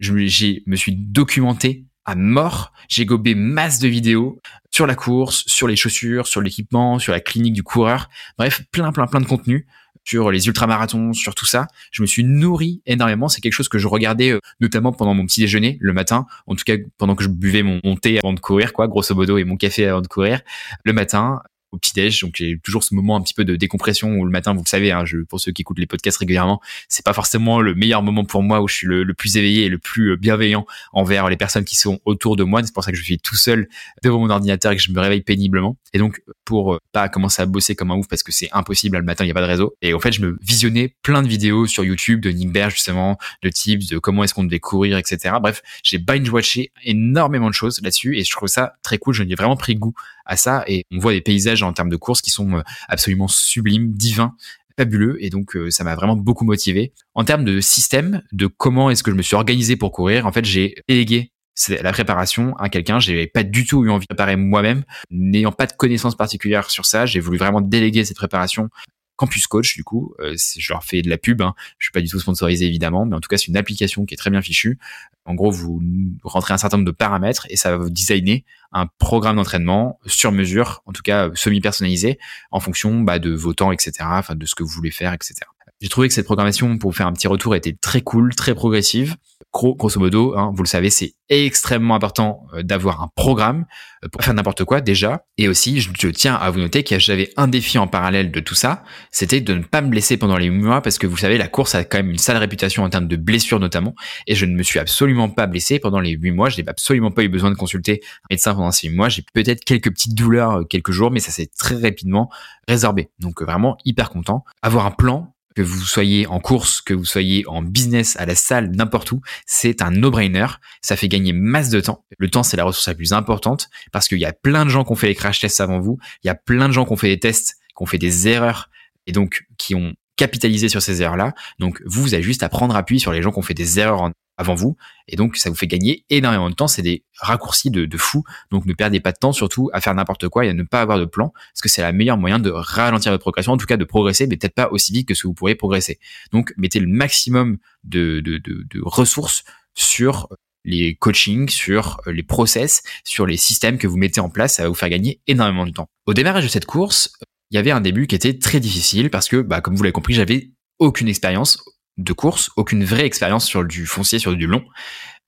Je me suis documenté à mort. J'ai gobé masse de vidéos sur la course, sur les chaussures, sur l'équipement, sur la clinique du coureur. Bref, plein, plein, plein de contenu sur les ultramarathons, sur tout ça. Je me suis nourri énormément. C'est quelque chose que je regardais euh, notamment pendant mon petit déjeuner le matin. En tout cas, pendant que je buvais mon, thé avant de courir, quoi, grosso modo, et mon café avant de courir le matin. Au petit déj. Donc j'ai toujours ce moment un petit peu de décompression où le matin, vous le savez, hein, je, pour ceux qui écoutent les podcasts régulièrement, c'est pas forcément le meilleur moment pour moi où je suis le, le, plus éveillé et le plus bienveillant envers les personnes qui sont autour de moi. C'est pour ça que je suis tout seul devant mon ordinateur et que je me réveille péniblement. Et donc pour pas commencer à bosser comme un ouf parce que c'est impossible le matin, il n'y a pas de réseau. Et en fait, je me visionnais plein de vidéos sur YouTube de Nick Berg justement, de tips, de comment est-ce qu'on devait courir, etc. Bref, j'ai binge-watché énormément de choses là-dessus et je trouve ça très cool. Je ai vraiment pris goût à ça et on voit des paysages en termes de course qui sont euh, absolument sublimes, divins fabuleux et donc euh, ça m'a vraiment beaucoup motivé. En termes de système, de comment est-ce que je me suis organisé pour courir, en fait j'ai délégué la préparation à quelqu'un. J'avais pas du tout eu envie de préparer moi-même, n'ayant pas de connaissances particulières sur ça. J'ai voulu vraiment déléguer cette préparation Campus Coach, du coup, euh, je leur fais de la pub. Hein. Je suis pas du tout sponsorisé évidemment, mais en tout cas c'est une application qui est très bien fichue. En gros, vous rentrez un certain nombre de paramètres et ça va vous designer un programme d'entraînement sur mesure, en tout cas semi-personnalisé, en fonction bah, de vos temps, etc., enfin de ce que vous voulez faire, etc. J'ai trouvé que cette programmation, pour vous faire un petit retour, était très cool, très progressive grosso modo, hein, vous le savez, c'est extrêmement important euh, d'avoir un programme euh, pour faire n'importe quoi déjà. Et aussi, je, tiens à vous noter que j'avais un défi en parallèle de tout ça, c'était de ne pas me blesser pendant les mois parce que vous savez, la course a quand même une sale réputation en termes de blessures notamment. Et je ne me suis absolument pas blessé pendant les huit mois. Je n'ai absolument pas eu besoin de consulter un médecin pendant ces huit mois. J'ai peut-être quelques petites douleurs euh, quelques jours, mais ça s'est très rapidement résorbé. Donc vraiment hyper content. Avoir un plan que vous soyez en course, que vous soyez en business, à la salle, n'importe où, c'est un no-brainer. Ça fait gagner masse de temps. Le temps, c'est la ressource la plus importante parce qu'il y a plein de gens qui ont fait les crash tests avant vous. Il y a plein de gens qui ont fait des tests, qui ont fait des erreurs et donc qui ont capitalisé sur ces erreurs-là. Donc vous, vous avez juste à prendre appui sur les gens qui ont fait des erreurs en, avant vous. Et donc, ça vous fait gagner énormément de temps. C'est des raccourcis de, fou. Donc, ne perdez pas de temps, surtout à faire n'importe quoi et à ne pas avoir de plan, parce que c'est la meilleure moyen de ralentir votre progression, en tout cas de progresser, mais peut-être pas aussi vite que ce que vous pourriez progresser. Donc, mettez le maximum de, de, de, de ressources sur les coachings, sur les process, sur les systèmes que vous mettez en place. Ça va vous faire gagner énormément de temps. Au démarrage de cette course, il y avait un début qui était très difficile parce que, bah, comme vous l'avez compris, j'avais aucune expérience, de course, aucune vraie expérience sur du foncier, sur du long.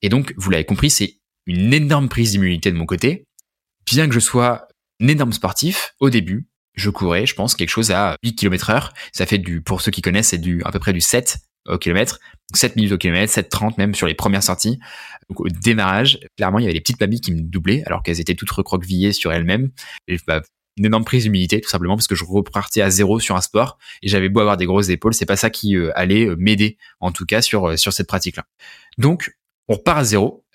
Et donc, vous l'avez compris, c'est une énorme prise d'immunité de mon côté. Bien que je sois un énorme sportif, au début, je courais, je pense, quelque chose à 8 km heure. Ça fait du, pour ceux qui connaissent, c'est du, à peu près du 7 au kilomètre. 7 minutes au kilomètre, 7,30 même sur les premières sorties. Donc, au démarrage, clairement, il y avait des petites mamies qui me doublaient alors qu'elles étaient toutes recroquevillées sur elles-mêmes. Bah, une énorme prise d'humilité tout simplement parce que je repartais à zéro sur un sport et j'avais beau avoir des grosses épaules, c'est pas ça qui euh, allait euh, m'aider en tout cas sur euh, sur cette pratique là. Donc on repart à zéro,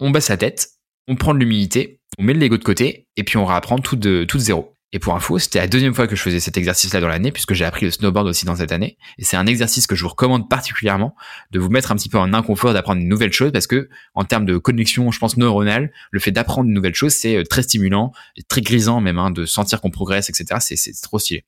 on baisse la tête, on prend de l'humilité, on met le Lego de côté et puis on réapprend tout de tout de zéro. Et pour info, c'était la deuxième fois que je faisais cet exercice-là dans l'année, puisque j'ai appris le snowboard aussi dans cette année. Et c'est un exercice que je vous recommande particulièrement, de vous mettre un petit peu en inconfort d'apprendre une nouvelle chose, parce que en termes de connexion, je pense neuronale, le fait d'apprendre une nouvelle chose, c'est euh, très stimulant, très grisant même, hein, de sentir qu'on progresse, etc. C'est trop stylé.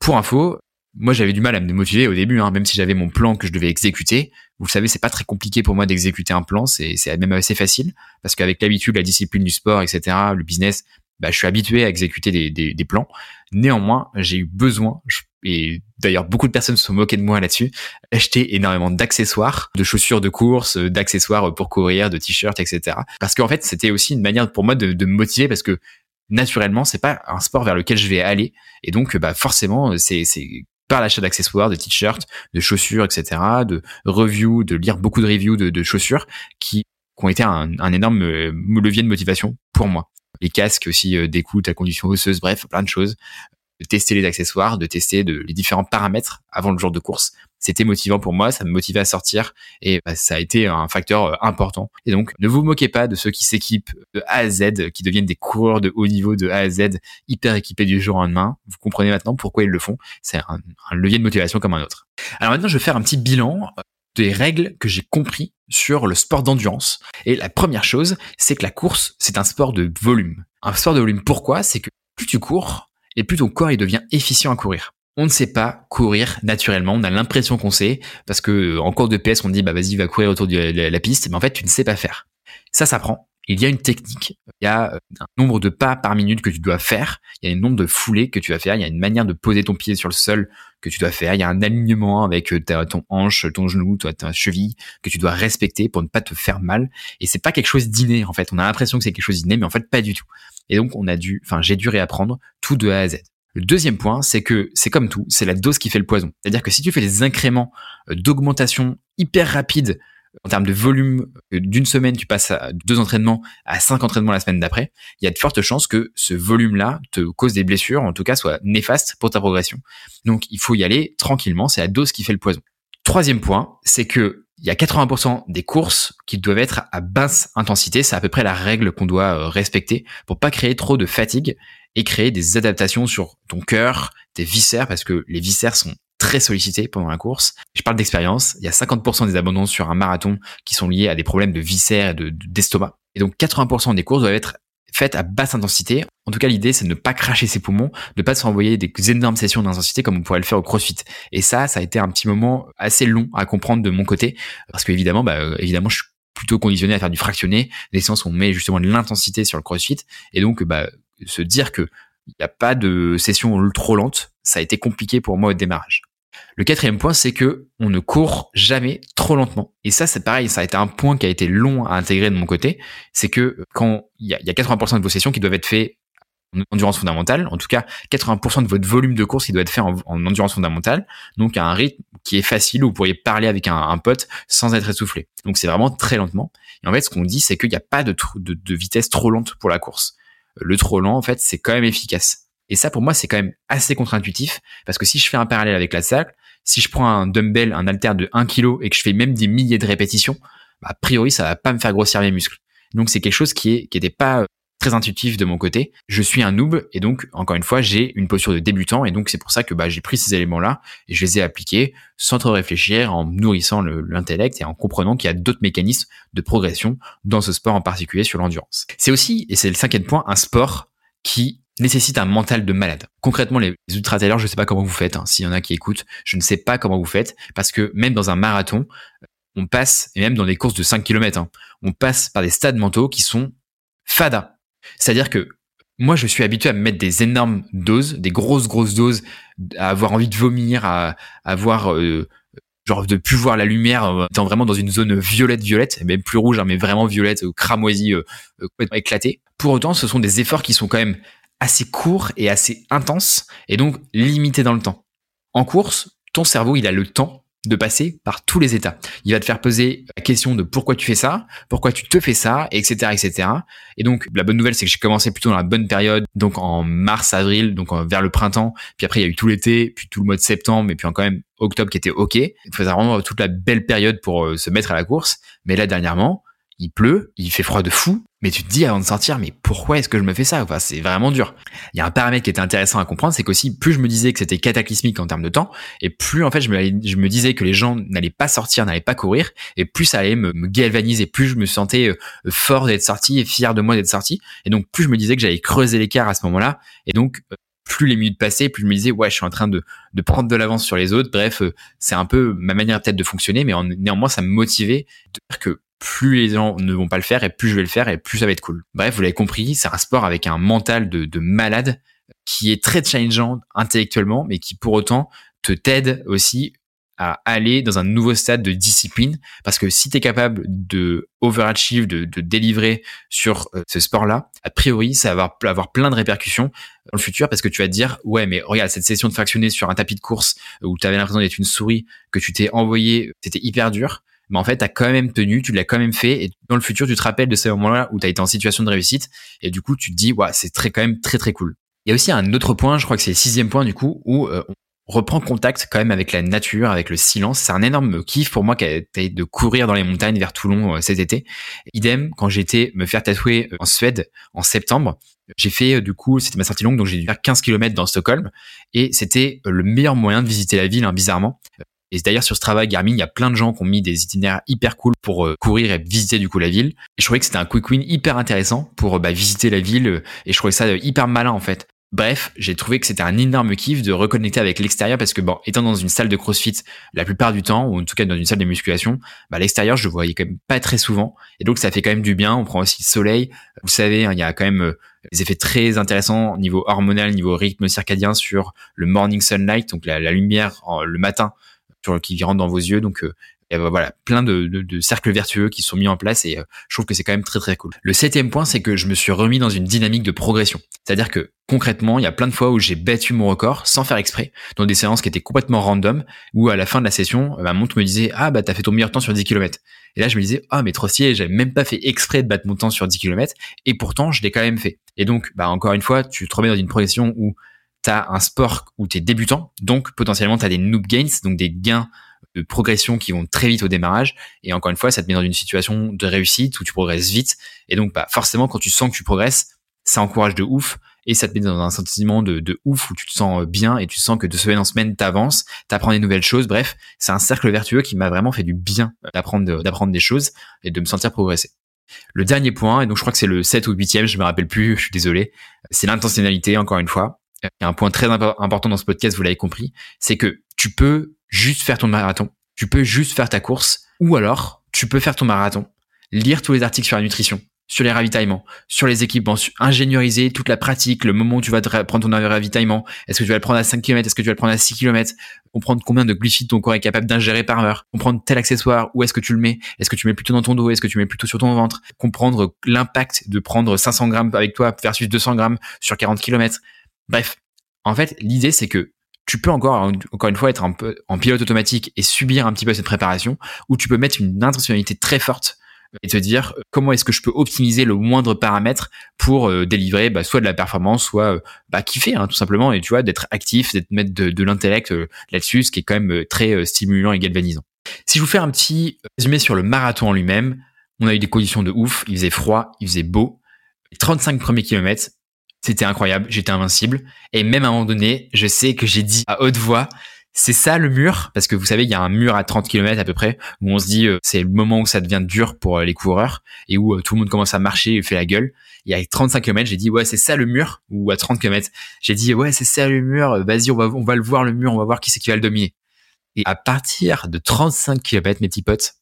Pour info, moi j'avais du mal à me motiver au début, hein, même si j'avais mon plan que je devais exécuter. Vous savez, c'est pas très compliqué pour moi d'exécuter un plan, c'est même assez facile, parce qu'avec l'habitude, la discipline du sport, etc., le business, bah, je suis habitué à exécuter des, des, des plans. Néanmoins, j'ai eu besoin, et d'ailleurs beaucoup de personnes se sont moquées de moi là-dessus, d'acheter énormément d'accessoires, de chaussures de course, d'accessoires pour courir, de t-shirts, etc. Parce qu'en fait, c'était aussi une manière pour moi de, de me motiver parce que naturellement, c'est pas un sport vers lequel je vais aller, et donc bah forcément, c'est c'est par l'achat d'accessoires, de t-shirts, de chaussures, etc., de reviews, de lire beaucoup de reviews de, de chaussures qui, qui ont été un, un énorme euh, levier de motivation pour moi les casques aussi euh, d'écoute à condition osseuse, bref, plein de choses. De tester les accessoires, de tester les différents paramètres avant le jour de course. C'était motivant pour moi, ça me motivait à sortir et bah, ça a été un facteur euh, important. Et donc, ne vous moquez pas de ceux qui s'équipent de A à Z, qui deviennent des coureurs de haut niveau de A à Z, hyper équipés du jour au lendemain. Vous comprenez maintenant pourquoi ils le font. C'est un, un levier de motivation comme un autre. Alors maintenant, je vais faire un petit bilan des règles que j'ai compris sur le sport d'endurance. Et la première chose, c'est que la course, c'est un sport de volume. Un sport de volume, pourquoi? C'est que plus tu cours, et plus ton corps il devient efficient à courir. On ne sait pas courir naturellement, on a l'impression qu'on sait, parce que en cours de PS, on dit bah vas-y, va courir autour de la, piste, mais en fait tu ne sais pas faire. Ça s'apprend. Il y a une technique, il y a un nombre de pas par minute que tu dois faire, il y a un nombre de foulées que tu vas faire, il y a une manière de poser ton pied sur le sol que tu dois faire, il y a un alignement avec ton hanche, ton genou, ta cheville que tu dois respecter pour ne pas te faire mal. Et c'est pas quelque chose d'inné en fait. On a l'impression que c'est quelque chose d'inné, mais en fait pas du tout. Et donc on a dû, enfin j'ai dû réapprendre tout de A à Z. Le deuxième point, c'est que c'est comme tout, c'est la dose qui fait le poison. C'est-à-dire que si tu fais des incréments euh, d'augmentation hyper rapides en termes de volume, euh, d'une semaine, tu passes à deux entraînements à cinq entraînements la semaine d'après, il y a de fortes chances que ce volume-là te cause des blessures, en tout cas soit néfaste pour ta progression. Donc il faut y aller tranquillement, c'est la dose qui fait le poison. Troisième point, c'est que il y a 80% des courses qui doivent être à basse intensité. C'est à peu près la règle qu'on doit euh, respecter pour pas créer trop de fatigue et créer des adaptations sur ton cœur, tes viscères, parce que les viscères sont très sollicités pendant la course. Je parle d'expérience. Il y a 50% des abandons sur un marathon qui sont liés à des problèmes de viscères et d'estomac. et donc 80% des courses doivent être faites à basse intensité. En tout cas, l'idée, c'est de ne pas cracher ses poumons, de pas se renvoyer des énormes sessions d'intensité comme on pourrait le faire au CrossFit. Et ça, ça a été un petit moment assez long à comprendre de mon côté, parce que évidemment, bah, euh, évidemment, je suis plutôt conditionné à faire du fractionné, des séances où on met justement de l'intensité sur le CrossFit, et donc, bah, se dire que il n'y a pas de session trop lente, ça a été compliqué pour moi au démarrage. Le quatrième point, c'est que on ne court jamais trop lentement. Et ça, c'est pareil, ça a été un point qui a été long à intégrer de mon côté. C'est que quand il y a, 80% de vos sessions qui doivent être faites en endurance fondamentale, en tout cas 80% de votre volume de course qui doit être fait en, endurance fondamentale, donc à un rythme qui est facile où vous pourriez parler avec un, pote sans être essoufflé. Donc c'est vraiment très lentement. Et en fait, ce qu'on dit, c'est qu'il n'y a pas de vitesse trop lente pour la course. Le trop lent, en fait, c'est quand même efficace. Et ça, pour moi, c'est quand même assez contre-intuitif parce que si je fais un parallèle avec la salle, si je prends un dumbbell, un haltère de 1 kg et que je fais même des milliers de répétitions, bah, a priori, ça va pas me faire grossir mes muscles. Donc, c'est quelque chose qui est, qui était pas euh, très intuitif de mon côté. Je suis un noob et donc, encore une fois, j'ai une posture de débutant et donc c'est pour ça que bah, j'ai pris ces éléments-là et je les ai appliqués sans trop réfléchir, en nourrissant l'intellect et en comprenant qu'il y a d'autres mécanismes de progression dans ce sport en particulier sur l'endurance. C'est aussi, et c'est le cinquième point, un sport qui nécessite un mental de malade. Concrètement, les ultra trailers, je ne sais pas comment vous faites. Hein. S'il y en a qui écoutent, je ne sais pas comment vous faites parce que même dans un marathon, on passe et même dans des courses de 5 km, hein, on passe par des stades mentaux qui sont fada. C'est-à-dire que moi, je suis habitué à me mettre des énormes doses, des grosses grosses doses, à avoir envie de vomir, à, avoir euh, genre de plus voir la lumière, euh, étant vraiment dans une zone violette violette, même plus rouge, hein, mais vraiment violette, euh, cramoisie, éclatée. Pour autant, ce sont des efforts qui sont quand même assez court et assez intense et donc limité dans le temps. En course, ton cerveau, il a le temps de passer par tous les états. Il va te faire poser la question de pourquoi tu fais ça, pourquoi tu te fais ça, etc., etc. Et donc, la bonne nouvelle, c'est que j'ai commencé plutôt dans la bonne période, donc en mars, avril, donc vers le printemps. Puis après, il y a eu tout l'été, puis tout le mois de septembre, et puis quand même octobre qui était ok. Il faisait vraiment toute la belle période pour euh, se mettre à la course. Mais là, dernièrement, il pleut, il fait froid de fou, mais tu te dis avant de sortir, mais pourquoi est-ce que je me fais ça? Enfin, c'est vraiment dur. Il y a un paramètre qui était intéressant à comprendre, c'est qu'aussi plus je me disais que c'était cataclysmique en termes de temps, et plus en fait je me, disais que les gens n'allaient pas sortir, n'allaient pas courir, et plus ça allait me, galvaniser, plus je me sentais euh, fort d'être sorti et fier de moi d'être sorti, et donc plus je me disais que j'allais creuser l'écart à ce moment-là, et donc euh, plus les minutes passaient, plus je me disais ouais, je suis en train de, de prendre de l'avance sur les autres. Bref, euh, c'est un peu ma manière peut-être de fonctionner, mais en, néanmoins ça me motivait de dire que plus les gens ne vont pas le faire et plus je vais le faire et plus ça va être cool. Bref, vous l'avez compris, c'est un sport avec un mental de, de malade qui est très challengeant intellectuellement, mais qui pour autant te t'aide aussi à aller dans un nouveau stade de discipline parce que si tu es capable de overachieve, de, de délivrer sur euh, ce sport-là, a priori, ça va avoir, plein de répercussions dans le futur parce que tu vas te dire, ouais, mais regarde, cette session de fractionner sur un tapis de course où tu avais l'impression d'être une souris, que tu t'es envoyé, c'était hyper dur mais en fait, tu as quand même tenu, tu l'as quand même fait, et dans le futur, tu te rappelles de ces moments-là où tu as été en situation de réussite, et du coup, tu te dis, ouais, c'est très quand même très très cool. Il y a aussi un autre point, je crois que c'est le sixième point du coup, où euh, on reprend contact quand même avec la nature, avec le silence. C'est un énorme kiff pour moi qui été de courir dans les montagnes vers Toulon euh, cet été. Idem, quand j'étais me faire tatouer euh, en Suède en septembre, j'ai fait du coup, c'était ma sortie longue, donc j'ai dû faire 15 km dans Stockholm, et c'était le meilleur moyen de visiter la ville, hein, bizarrement. Et d'ailleurs, sur ce travail Garmin, il y a plein de gens qui ont mis des itinéraires hyper cool pour euh, courir et visiter du coup la ville. Et je trouvais que c'était un quick win hyper intéressant pour euh, bah, visiter la ville. Euh, et je trouvais ça hyper malin en fait Bref, j'ai trouvé que c'était un énorme kiff de reconnecter avec l'extérieur parce que bon, étant dans une salle de CrossFit la plupart du temps, ou en tout cas dans une salle de musculation, bah l'extérieur je le voyais quand même pas très souvent, et donc ça fait quand même du bien. On prend aussi le soleil. Vous savez, hein, il y a quand même des effets très intéressants au niveau hormonal, niveau rythme circadien sur le morning sunlight, donc la, lumière le matin sur, qui rentre dans vos yeux. Donc euh, voilà plein de, cercles vertueux qui sont mis en place et euh, je trouve que c'est quand même très très cool. Le septième point, c'est que je me suis remis dans une dynamique de progression. C'est-à-dire que concrètement, il y a plein de fois où j'ai battu mon record sans faire exprès, dans des séances qui étaient complètement random, où à la fin de la session, ma montre me disait ah bah t'as fait ton meilleur temps sur 10 km. Et là je me disais ah mais trop stylé, j'avais même pas fait exprès de battre mon temps sur 10 km et pourtant je l'ai quand même fait. Et donc bah encore une fois, tu te remets dans une progression où tu un sport où tu es débutant, donc potentiellement tu as des noob gains, donc des gains de progression qui vont très vite au démarrage. Et encore une fois, ça te met dans une situation de réussite où tu progresses vite. Et donc, bah, forcément, quand tu sens que tu progresses, ça encourage de ouf et ça te met dans un sentiment de, ouf où tu te sens bien et tu sens que de semaine en semaine t'avances, t'apprends des nouvelles choses. Bref, c'est un cercle vertueux qui m'a vraiment fait du bien d'apprendre d'apprendre des choses et de me sentir progresser. Le dernier point, et donc je crois que c'est le 7 ou 8e, je me rappelle plus, je suis désolé, c'est l'intentionnalité, encore une fois. Un point très important dans ce podcast, vous l'avez compris, c'est que tu peux juste faire ton marathon, tu peux juste faire ta course, ou alors tu peux faire ton marathon, lire tous les articles sur la nutrition, sur les ravitaillements, sur les équipements, ingénieriser toute la pratique, le moment où tu vas prendre ton ravitaillement, est-ce que tu vas le prendre à 5 km, est-ce que tu vas le prendre à 6 km, comprendre combien de glucides ton corps est capable d'ingérer par heure, comprendre tel accessoire, où est-ce que tu le mets, est-ce que tu mets plutôt dans ton dos, est-ce que tu mets plutôt sur ton ventre, comprendre l'impact de prendre 500 grammes avec toi versus 200 grammes sur 40 km. Bref, en fait, l'idée c'est que tu peux encore, encore une fois, être un peu en pilote automatique et subir un petit peu cette préparation, ou tu peux mettre une intentionnalité très forte et te dire euh, comment est-ce que je peux optimiser le moindre paramètre pour euh, délivrer bah, soit de la performance, soit euh, bah, kiffer hein, tout simplement, et tu vois, d'être actif, d'être mettre de, de l'intellect là-dessus, ce qui est quand même très stimulant et galvanisant. Si je vous fais un petit résumé sur le marathon en lui-même, on a eu des conditions de ouf, il faisait froid, il faisait beau, 35 premiers kilomètres, c'était incroyable, j'étais invincible. Et même à un moment donné, je sais que j'ai dit à haute voix, c'est ça le mur, parce que vous savez, il y a un mur à 30 km à peu près, où on se dit, euh, c'est le moment où ça devient dur pour euh, les coureurs, et où euh, tout le monde commence à marcher et fait la gueule. Et à 35 km, j'ai dit, ouais, c'est ça le mur, ou à 30 km, j'ai dit, ouais, c'est ça le mur, vas-y, on va, on va le voir le mur, on va voir qui c'est qui va le dominer. Et à partir de 35 km, mes petits potes,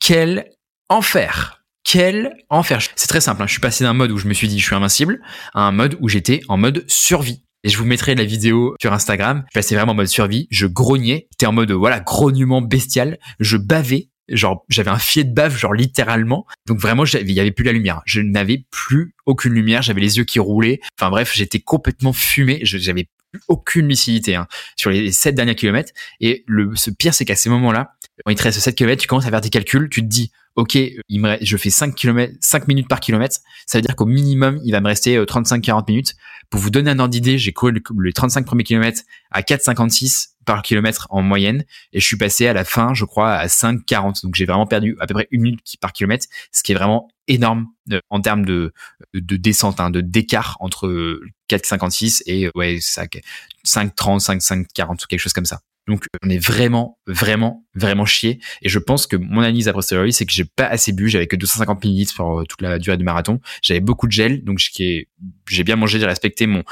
quel enfer quel enfer. C'est très simple. Hein. Je suis passé d'un mode où je me suis dit je suis invincible à un mode où j'étais en mode survie. Et je vous mettrai la vidéo sur Instagram. Je passais vraiment en mode survie. Je grognais. J'étais en mode voilà grognement bestial. Je bavais. Genre j'avais un filet de bave genre littéralement. Donc vraiment il y avait plus la lumière. Je n'avais plus aucune lumière. J'avais les yeux qui roulaient. Enfin bref j'étais complètement fumé. J'avais aucune lucidité hein, sur les sept derniers kilomètres. Et le ce pire c'est qu'à ces moments-là, quand il te reste 7 km, tu commences à faire tes calculs. Tu te dis ok, il me, je fais 5 km, 5 minutes par kilomètre. Ça veut dire qu'au minimum, il va me rester 35-40 euh, minutes. Pour vous donner un ordre d'idée, j'ai couru les 35 premiers kilomètres à 4,56 par kilomètre en moyenne. Et je suis passé à la fin, je crois, à 5,40. Donc j'ai vraiment perdu à peu près une minute par kilomètre, ce qui est vraiment énorme euh, en termes de, de descente, hein, de d'écart entre 4,56 et ouais, 5,30, 5,40 ou quelque chose comme ça. Donc on est vraiment, vraiment, vraiment chié. Et je pense que mon analyse a posteriori, c'est que j'ai pas assez bu. J'avais que 250 millilitres pour euh, toute la durée du marathon. J'avais beaucoup de gel, donc j'ai bien mangé, j'ai respecté mon,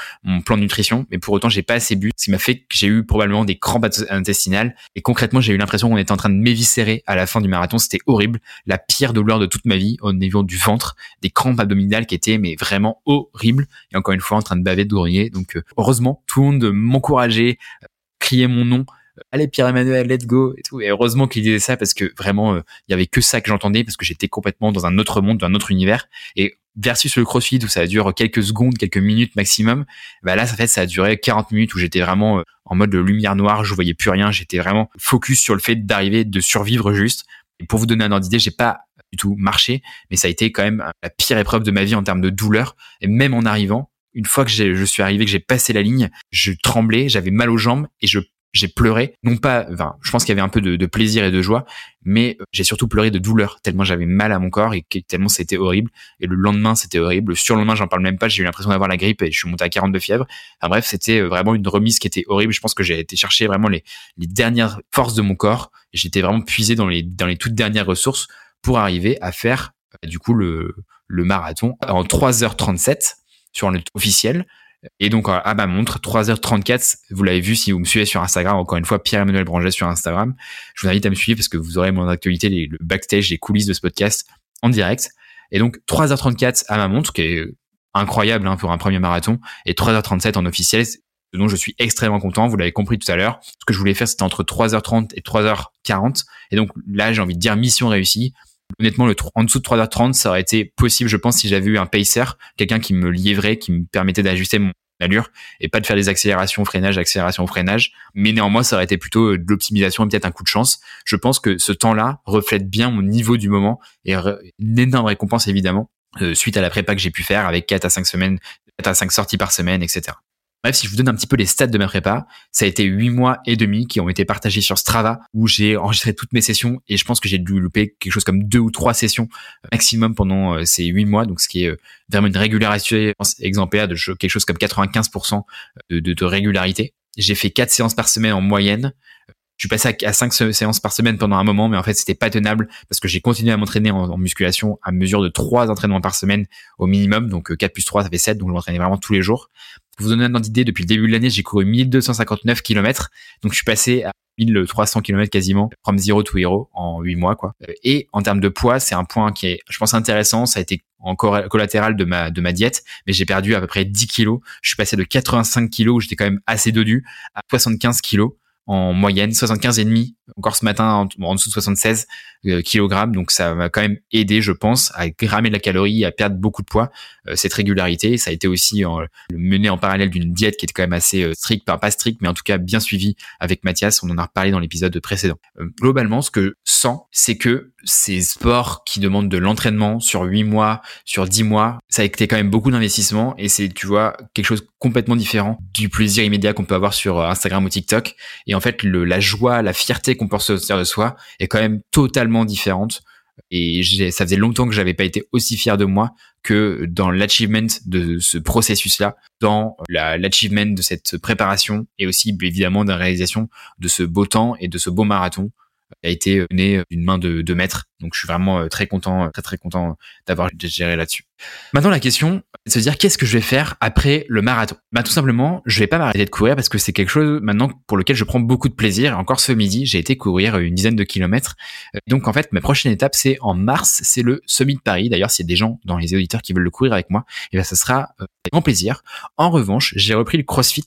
plan de nutrition, mais pour autant j'ai pas assez bu, ce qui m'a fait que j'ai eu probablement des crampes intestinales. Et concrètement, j'ai eu l'impression qu'on était en train de m'éviscérer à la fin du marathon. C'était horrible, la pire douleur de toute ma vie au niveau du ventre, des crampes abdominales qui étaient mais vraiment horribles. Et encore une fois, en train de baver, de grogner. Donc euh, heureusement, tout le monde m'encourageait, euh, criait mon nom allez Pierre-Emmanuel, let's go et tout. Et heureusement qu'il disait ça parce que vraiment, euh, il y avait que ça que j'entendais parce que j'étais complètement dans un autre monde, dans un autre univers. Et versus le CrossFit où ça dure quelques secondes, quelques minutes maximum, bah là, ça fait, ça a duré 40 minutes où j'étais vraiment euh, en mode lumière noire, je voyais plus rien, j'étais vraiment focus sur le fait d'arriver, de survivre juste. Et pour vous donner un ordre d'idée, j'ai pas du tout marché, mais ça a été quand même la pire épreuve de ma vie en termes de douleur. Et même en arrivant, une fois que je suis arrivé, que j'ai passé la ligne, je tremblais, j'avais mal aux jambes et je j'ai pleuré, non pas, enfin, je pense qu'il y avait un peu de, plaisir et de joie, mais euh, j'ai surtout pleuré de douleur, tellement j'avais mal à mon corps et tellement c'était horrible. Et le lendemain, c'était horrible. Le surlendemain, j'en parle même pas, j'ai eu l'impression d'avoir la grippe et je suis monté à 42 fièvres. Enfin bref, c'était euh, vraiment une remise qui était horrible. Je pense que j'ai été chercher vraiment les, les dernières forces de mon corps. J'étais vraiment puisé dans les, dans les toutes dernières ressources pour arriver à faire, euh, du coup, le, le marathon en 3h37 sur un officiel Et donc à ma montre, 3h34, vous l'avez vu si vous me suivez sur Instagram, encore une fois, Pierre-Emmanuel Branger sur Instagram. Je vous invite à me suivre parce que vous aurez mon actualité, le backstage, les coulisses de ce podcast en direct. Et donc 3h34 à ma montre, qui est incroyable hein, pour un premier marathon, et 3h37 en officiel, dont je suis extrêmement content. Vous l'avez compris tout à l'heure. Ce que je voulais faire, c'était entre 3h30 et 3h40. Et donc là, j'ai envie de dire mission réussie. Honnêtement, le en dessous de 3h30, ça aurait été possible, je pense, si j'avais eu un pacer, quelqu'un qui me livrait, qui me permettait d'ajuster mon allure et pas de faire des accélérations, freinage, accélération, freinage. Mais néanmoins, ça aurait été plutôt de l'optimisation et peut-être un coup de chance. Je pense que ce temps-là reflète bien mon niveau du moment et une énorme récompense évidemment euh, suite à la prépa que j'ai pu faire avec 4 à 5 semaines, 4 à 5 sorties par semaine, etc. Bref, si je vous donne un petit peu les stats de ma prépa, ça a été huit mois et demi qui ont été partagés sur Strava où j'ai enregistré toutes mes sessions et je pense que j'ai dû louper quelque chose comme deux ou trois sessions maximum pendant euh, ces huit mois, donc ce qui est euh, vraiment une régularité exemplaire de quelque chose comme 95% de, régularité. J'ai fait quatre séances par semaine en moyenne je suis passé à, 5 séances par semaine pendant un moment, mais en fait, c'était pas tenable parce que j'ai continué à m'entraîner en, musculation à mesure de 3 entraînements par semaine au minimum. Donc 4 euh, plus 3, ça fait 7, donc je m'entraînais vraiment tous les jours. Pour vous donner un ordre d'idée, depuis le début de l'année, j'ai couru 1259 km. Donc je suis passé à 1300 km quasiment, from zero to hero en 8 mois, quoi. Euh, et en termes de poids, c'est un point qui est, je pense, intéressant. Ça a été encore collatéral de ma, de ma diète, mais j'ai perdu à peu près 10 kilos. Je suis passé de 85 kilos où j'étais quand même assez dodu à 75 kilos en moyenne, 75 et demi encore ce matin en, dessous de 76 euh, kg. Donc ça m'a quand même aidé, je pense, à grammer de la calorie, à perdre beaucoup de poids. Euh, cette régularité, ça a été aussi en, mené en parallèle d'une diète qui était quand même assez euh, stricte, pas, pas stricte, mais en tout cas bien suivie avec Mathias. On en a reparlé dans l'épisode précédent. globalement, ce que je sens, c'est que ces sports qui demandent de l'entraînement sur 8 mois, sur 10 mois, ça a été quand même beaucoup d'investissement et c'est, tu vois, quelque chose complètement différent du plaisir immédiat qu'on peut avoir sur Instagram ou TikTok. En fait, la joie, la fierté qu'on peut ressentir de soi est quand même totalement différente. Et ça faisait longtemps que j'avais pas été aussi fier de moi que dans l'achievement de ce processus-là, dans l'achievement de cette préparation et aussi évidemment dans la réalisation de ce beau temps et de ce beau marathon a été mené d'une main de, de maître. Donc je suis vraiment euh, très content, très très content d'avoir géré là-dessus. Maintenant la question, c'est de se dire qu'est-ce que je vais faire après le marathon? Bah tout simplement, je vais pas m'arrêter de courir parce que c'est quelque chose maintenant pour lequel je prends beaucoup de plaisir. Encore ce midi, j'ai été courir une dizaine de kilomètres. Euh, donc en fait, ma prochaine étape c'est en mars, c'est le Summit de Paris. D'ailleurs, s'il y a des gens dans les auditeurs qui veulent le courir avec moi, et eh ben ça sera euh, avec grand plaisir. En revanche, j'ai repris le CrossFit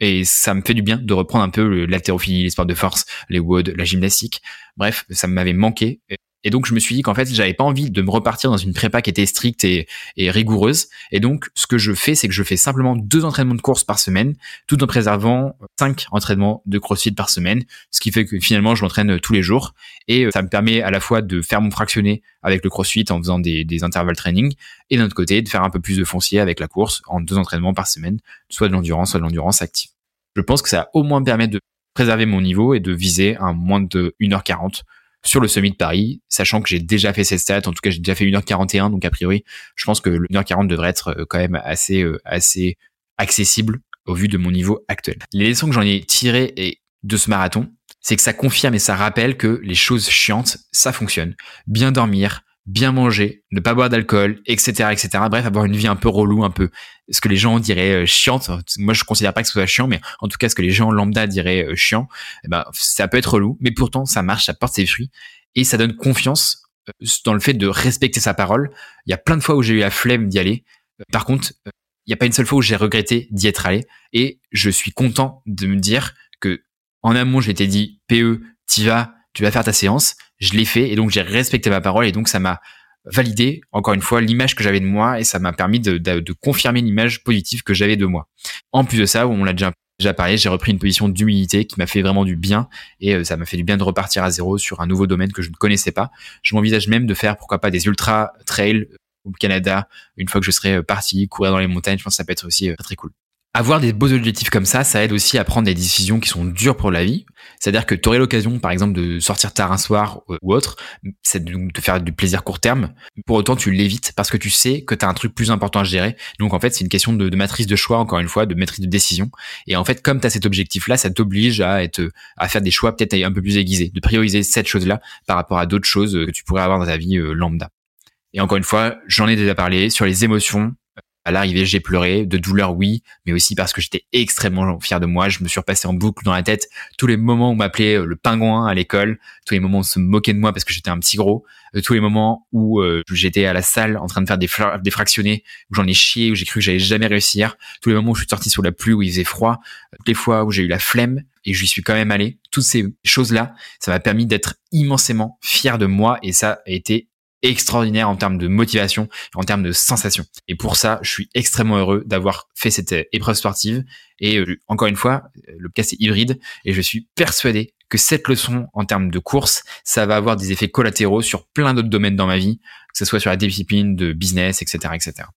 et ça me fait du bien de reprendre un peu l'haltérophilie, les sports de force, les WOD, la gymnastique. Bref, ça m'avait manqué. Et donc je me suis dit qu'en fait j'avais pas envie de me repartir dans une prépa qui était stricte et, rigoureuse. Et donc ce que je fais, c'est que je fais simplement deux entraînements de course par semaine, tout en préservant cinq entraînements de CrossFit par semaine, ce qui fait que finalement je m'entraîne tous les jours. Et euh, ça me permet à la fois de faire mon fractionné avec le CrossFit en faisant des, des intervalles training, et d'un autre côté de faire un peu plus de foncier avec la course en deux entraînements par semaine, soit de l'endurance, soit de l'endurance active. Je pense que ça au moins permettre de préserver mon niveau et de viser un moins de 1h40 sur le Summit de Paris, sachant que j'ai déjà fait cette stat, en tout cas j'ai déjà fait 1h41, donc a priori, je pense que le 1h40 devrait être euh, quand même assez, euh, assez accessible au vu de mon niveau actuel. Les leçons que j'en ai tirées de ce marathon, c'est que ça confirme et ça rappelle que les choses chiantes, ça fonctionne. Bien dormir, bien manger, ne pas boire d'alcool, etc., etc. Bref, avoir une vie un peu relou, un peu ce que les gens diraient euh, chiante. Moi, je considère pas que ce soit chiant, mais en tout cas, ce que les gens lambda diraient euh, chiant, eh ben, ça peut être relou, mais pourtant, ça marche, ça porte ses fruits et ça donne confiance euh, dans le fait de respecter sa parole. Il y a plein de fois où j'ai eu la flemme d'y aller. Par contre, il n'y a pas une seule fois où j'ai regretté d'y être allé et je suis content de me dire que en amont, j'ai été dit PE, t'y vas, tu vas faire ta séance. Je l'ai fait et donc j'ai respecté ma parole et donc ça m'a validé encore une fois l'image que j'avais de moi et ça m'a permis de, confirmer l'image positive que j'avais de moi. En plus de ça, on l'a déjà déjà parlé, j'ai repris une position d'humilité qui m'a fait vraiment du bien et euh, ça m'a fait du bien de repartir à zéro sur un nouveau domaine que je ne connaissais pas. Je m'envisage même de faire pourquoi pas des ultra trails au Canada une fois que je serai euh, parti courir dans les montagnes. Je pense que ça peut être aussi euh, très cool avoir des beaux objectifs comme ça, ça aide aussi à prendre des décisions qui sont dures pour la vie. C'est-à-dire que tu aurais l'occasion, par exemple, de sortir tard un soir ou autre, c'est de te faire du plaisir court terme. Pour autant, tu l'évites parce que tu sais que tu as un truc plus important à gérer. Donc, en fait, c'est une question de, matrice de choix, encore une fois, de maîtrise de décision. Et en fait, comme tu as cet objectif-là, ça t'oblige à être, à faire des choix peut-être un peu plus aiguisés, de prioriser cette chose-là par rapport à d'autres choses que tu pourrais avoir dans ta vie euh, lambda. Et encore une fois, j'en ai déjà parlé sur les émotions À l'arrivée, j'ai pleuré, de douleur, oui, mais aussi parce que j'étais extrêmement fier de moi. Je me suis repassé en boucle dans la tête tous les moments où on m'appelait euh, le pingouin à l'école, tous les moments où on se moquait de moi parce que j'étais un petit gros, euh, tous les moments où euh, j'étais à la salle en train de faire des, des fractionnés, où j'en ai chié, où j'ai cru que j'allais jamais réussir, tous les moments où je suis sorti sous la pluie, où il faisait froid, toutes les fois où j'ai eu la flemme et je suis quand même allé. Toutes ces choses-là, ça m'a permis d'être immensément fier de moi et ça a été extraordinaire en termes de motivation, en termes de sensation. Et pour ça, je suis extrêmement heureux d'avoir fait cette euh, épreuve sportive. Et euh, encore une fois, le podcast est hybride et je suis persuadé que cette leçon en termes de course, ça va avoir des effets collatéraux sur plein d'autres domaines dans ma vie, que ce soit sur la discipline de business, etc., etc.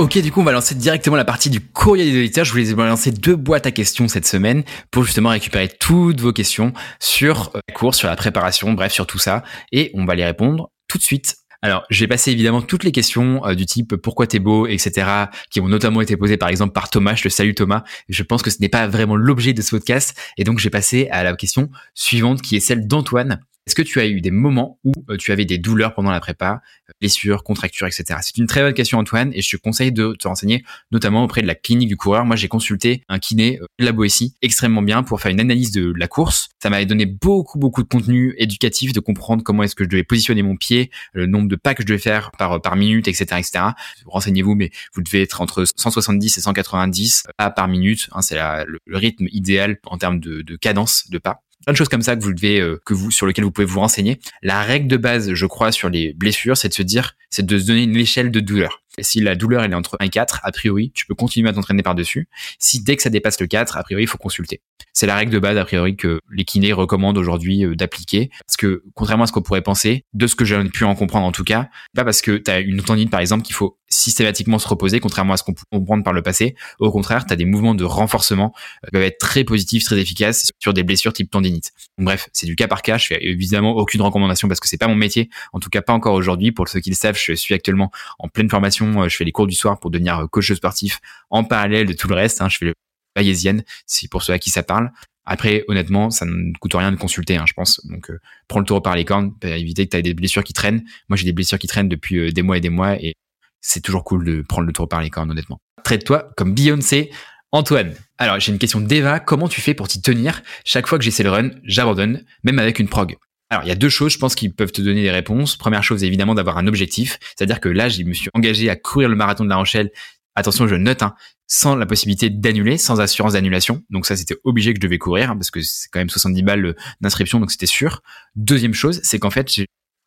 Ok, du coup, on va lancer directement la partie du courrier des auditeurs. Je voulais lancer deux boîtes à questions cette semaine pour justement récupérer toutes vos questions sur euh, la course, sur la préparation, bref, sur tout ça. Et on va les répondre tout de suite. Alors, j'ai passé évidemment toutes les questions euh, du type pourquoi t'es beau, etc., qui ont notamment été posées par exemple par Thomas. Je te salue Thomas. Je pense que ce n'est pas vraiment l'objet de ce podcast. Et donc, j'ai passé à la question suivante qui est celle d'Antoine est-ce que tu as eu des moments où euh, tu avais des douleurs pendant la prépa, euh, blessures, contractures, etc. C'est une très bonne question Antoine et je te conseille de te renseigner notamment auprès de la clinique du coureur. Moi j'ai consulté un kiné euh, la Boétie extrêmement bien pour faire une analyse de la course. Ça m'avait donné beaucoup beaucoup de contenu éducatif de comprendre comment est-ce que je devais positionner mon pied, le nombre de pas que je devais faire par par minute, etc. etc. Renseignez-vous mais vous devez être entre 170 et 190 pas par minute. Hein, c'est le, rythme idéal en termes de, de cadence de pas plein de choses comme ça que vous devez, euh, que vous, sur lesquelles vous pouvez vous renseigner. La règle de base, je crois, sur les blessures, c'est de se dire, c'est de se donner une échelle de douleur. Si la douleur elle est entre 1 et 4, a priori, tu peux continuer à t'entraîner par-dessus. Si dès que ça dépasse le 4, a priori, il faut consulter. C'est la règle de base, a priori, que les kinés recommandent aujourd'hui euh, d'appliquer. Parce que, contrairement à ce qu'on pourrait penser, de ce que j'ai pu en comprendre en tout cas, pas parce que tu as une tendine, par exemple, qu'il faut systématiquement se reposer, contrairement à ce qu'on peut comprendre par le passé. Au contraire, tu as des mouvements de renforcement euh, qui peuvent être très positifs, très efficaces sur des blessures type tendinite. bref, c'est du cas par cas. Je fais évidemment aucune recommandation parce que c'est pas mon métier. En tout cas, pas encore aujourd'hui. Pour ceux qui le savent, je suis actuellement en pleine formation. Euh, je fais les cours du soir pour devenir coach sportif en parallèle de tout le reste. Hein. Je fais le bayésienne, si pour ceux à qui ça parle. Après, honnêtement, ça ne coûte rien de consulter, hein, je pense. Donc, euh, prends le taureau par les cornes, pour éviter que tu aies des blessures qui traînent. Moi, j'ai des blessures qui traînent depuis euh, des mois et des mois, et c'est toujours cool de prendre le taureau par les cornes, honnêtement. Traite-toi comme Beyoncé. Antoine, alors j'ai une question d'Eva. Comment tu fais pour t'y tenir? Chaque fois que j'essaie le run, j'abandonne, même avec une prog. Alors, il y a deux choses, je pense, qui peuvent te donner des réponses. Première chose, évidemment, d'avoir un objectif. C'est-à-dire que là, je me suis engagé à courir le marathon de La Rochelle. Attention, je note, hein, sans la possibilité d'annuler, sans assurance d'annulation. Donc ça, c'était obligé que je devais courir, hein, parce que c'est quand même 70 balles euh, d'inscription, donc c'était sûr. Deuxième chose, c'est qu'en fait,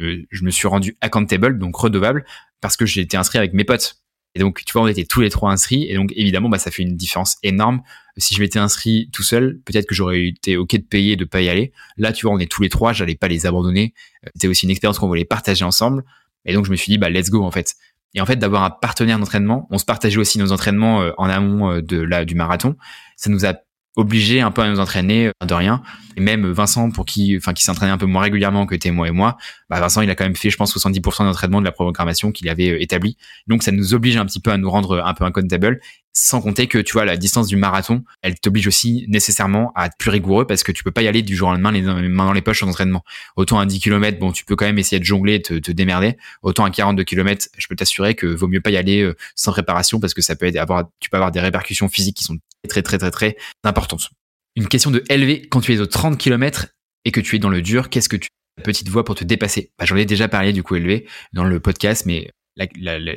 euh, je me suis rendu accountable, donc redevable, parce que j'ai été inscrit avec mes potes. Et donc, tu vois, on était tous les trois inscrits, et donc évidemment, bah, ça fait une différence énorme. Si je m'étais inscrit tout seul, peut-être que j'aurais été ok de payer, de pas y aller. Là, tu vois, on est tous les trois, j'allais pas les abandonner. Euh, c'était aussi une expérience qu'on voulait partager ensemble. Et donc, je me suis dit, bah, let's go, en fait. Et en fait, d'avoir un partenaire d'entraînement, on se partageait aussi nos entraînements euh, en amont euh, de la, du marathon. Ça nous a obligé un peu à nous entraîner de rien. Et même Vincent, pour qui, enfin, qui s'entraînait un peu moins régulièrement que moi et moi, bah Vincent, il a quand même fait, je pense, 70% d'entraînement de la programmation qu'il avait établi. Donc, ça nous oblige un petit peu à nous rendre un peu accountable. Sans compter que, tu vois, la distance du marathon, elle t'oblige aussi nécessairement à être plus rigoureux parce que tu peux pas y aller du jour au lendemain les mains dans les poches en entraînement. Autant à 10 km, bon, tu peux quand même essayer de jongler, te, te démerder. Autant à 42 km, je peux t'assurer que vaut mieux pas y aller euh, sans préparation parce que ça peut avoir, tu peux avoir des répercussions physiques qui sont très, très, très, très importantes. Une question de LV, quand tu es aux 30 km et que tu es dans le dur, qu'est-ce que tu petite voix pour te dépasser bah, J'en ai déjà parlé du coup élevé dans le podcast, mais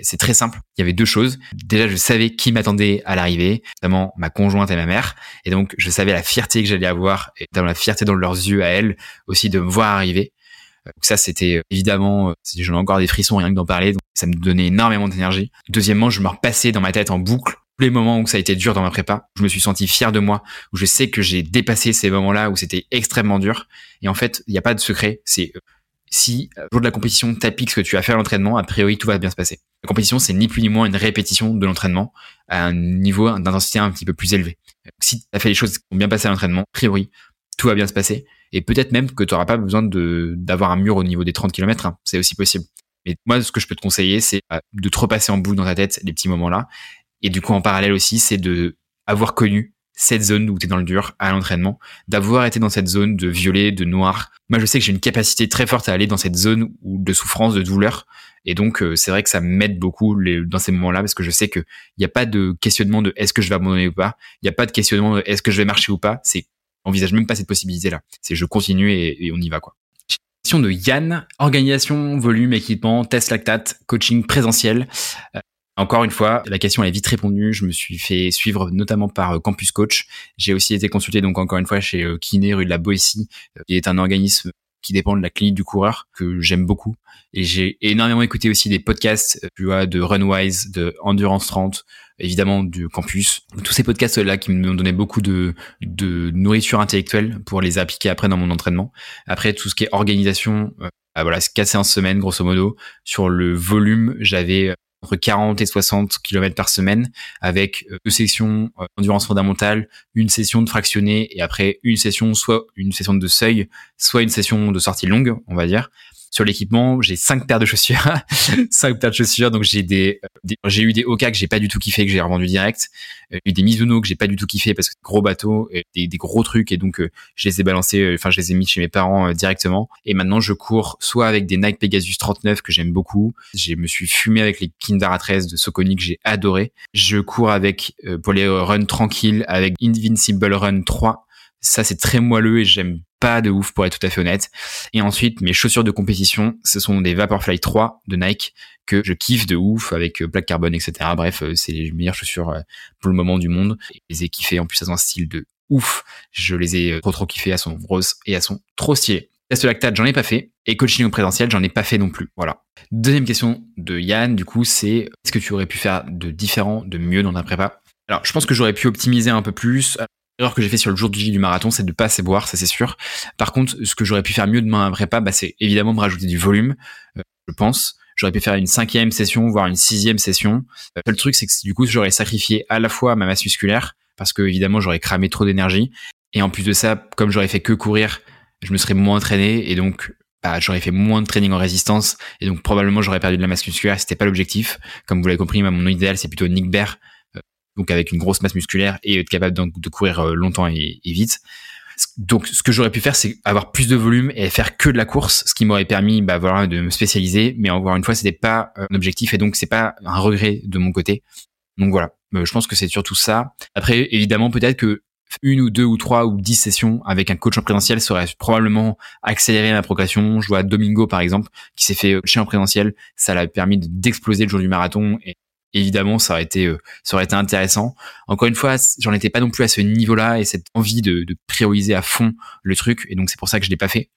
c'est très simple. Il y avait deux choses. Déjà, je savais qui m'attendait à l'arrivée, notamment ma conjointe et ma mère. Et donc, je savais la fierté que j'allais avoir, et dans la fierté dans leurs yeux à elles, aussi de me voir arriver. Donc ça, c'était euh, évidemment, euh, j'en ai encore des frissons rien que d'en parler. Donc ça me donnait énormément d'énergie. Deuxièmement, je me repassais dans ma tête en boucle les moments où ça a été dur dans ma prépa, je me suis senti fier de moi, où je sais que j'ai dépassé ces moments-là où c'était extrêmement dur. Et en fait, il n'y a pas de secret. C'est euh, si au jour de la compétition t'appliques ce que tu as fait à l'entraînement, a priori tout va bien se passer. La compétition, c'est ni plus ni moins une répétition de l'entraînement à un niveau d'intensité un petit peu plus élevé. Si tu as fait les choses qui ont bien passé à l'entraînement, a priori, tout va bien se passer. Et peut-être même que tu n'auras pas besoin d'avoir un mur au niveau des 30 km. Hein. C'est aussi possible. Mais moi, ce que je peux te conseiller, c'est euh, de te repasser en boucle dans ta tête les petits moments-là. Et du coup, en parallèle aussi, c'est de avoir connu cette zone où tu es dans le dur à l'entraînement, d'avoir été dans cette zone de violet, de noir. Moi, je sais que j'ai une capacité très forte à aller dans cette zone de souffrance, de douleur. Et donc, euh, c'est vrai que ça m'aide beaucoup dans ces moments-là parce que je sais qu'il n'y a pas de questionnement de est-ce que je vais abandonner ou pas. Il n'y a pas de questionnement de est-ce que je vais marcher ou pas. C'est envisage même pas cette possibilité-là. C'est je continue et, et on y va, quoi. Question de Yann. Organisation, volume, équipement, test lactate, coaching présentiel. Euh, encore une fois, la question est vite répondue. Je me suis fait suivre notamment par euh, Campus Coach. J'ai aussi été consulté donc encore une fois chez euh, Kiné rue de la Boétie, qui est un organisme qui dépend de la clinique du coureur que j'aime beaucoup. Et j'ai énormément écouté aussi des podcasts, tu vois, de Runwise, de Endurance 30, évidemment du campus. Tous ces podcasts là qui m'ont donné beaucoup de, de nourriture intellectuelle pour les appliquer après dans mon entraînement. Après tout ce qui est organisation, euh, bah voilà, quatre séances semaine grosso modo. Sur le volume, j'avais entre 40 et 60 km par semaine avec euh, deux sessions euh, endurance fondamentale, une session de fractionné et après une session soit une session de seuil, soit une session de sortie longue, on va dire sur l'équipement, j'ai cinq paires de chaussures, cinq paires de chaussures. Donc j'ai des, j'ai eu des Oka que j'ai pas du tout kiffé que j'ai revendu direct, euh, eu des Mizuno que j'ai pas du tout kiffé parce que gros bateau, des, des gros trucs et donc euh, je les ai balancés, euh, enfin je les ai mis chez mes parents directement. Et maintenant je cours soit avec des Nike Pegasus 39 que j'aime beaucoup, je me suis fumé avec les Kindara 13 de Soconi que j'ai adoré. Je cours avec pour les runs tranquilles avec Invincible Run 3 ça, c'est très moelleux et j'aime pas de ouf pour être tout à fait honnête. Et ensuite, mes chaussures de compétition, ce sont des Vaporfly 3 de Nike que je kiffe de ouf avec euh, plaque carbone, etc. Bref, euh, c'est les meilleures chaussures euh, pour le moment du monde. Je les ai kiffées en plus à un style de ouf. Je les ai trop trop kiffées à son rose et à son trop stylé. Test lactate, j'en ai pas fait. Et coaching au présentiel, j'en ai pas fait non plus. Voilà. Deuxième question de Yann, du coup, c'est est-ce que tu aurais pu faire de différent, de mieux dans ta prépa? Alors, je pense que j'aurais pu optimiser un peu plus. L'erreur que j'ai fait sur le jour du, du marathon, c'est de pas assez boire, ça c'est sûr. Par contre, ce que j'aurais pu faire mieux demain après pas, bah, c'est évidemment me rajouter du volume, euh, je pense. J'aurais pu faire une cinquième session, voire une sixième session. Le truc, c'est que du coup, j'aurais sacrifié à la fois ma masse musculaire, parce que évidemment, j'aurais cramé trop d'énergie. Et en plus de ça, comme j'aurais fait que courir, je me serais moins entraîné et donc bah, j'aurais fait moins de training en résistance et donc probablement j'aurais perdu de la masse musculaire. C'était pas l'objectif. Comme vous l'avez compris, mon idéal c'est plutôt Nick Bear donc avec une grosse masse musculaire et être capable de, courir euh, longtemps et, vite. Donc, ce que j'aurais pu faire, c'est avoir plus de volume et faire que de la course, ce qui m'aurait permis, bah voilà, de me spécialiser. Mais encore une fois, c'était pas euh, un objectif et donc c'est pas un regret de mon côté. Donc voilà, euh, je pense que c'est surtout ça. Après, évidemment, peut-être que une ou deux ou trois ou dix sessions avec un coach en présentiel serait probablement accélérer ma progression. Je vois Domingo par exemple qui s'est fait coacher en présentiel, ça l'a permis d'exploser le jour du marathon et évidemment ça aurait été euh, ça aurait intéressant encore une fois j'en étais pas non plus à ce niveau là et cette envie de, prioriser à fond le truc et donc c'est pour ça que je l'ai pas fait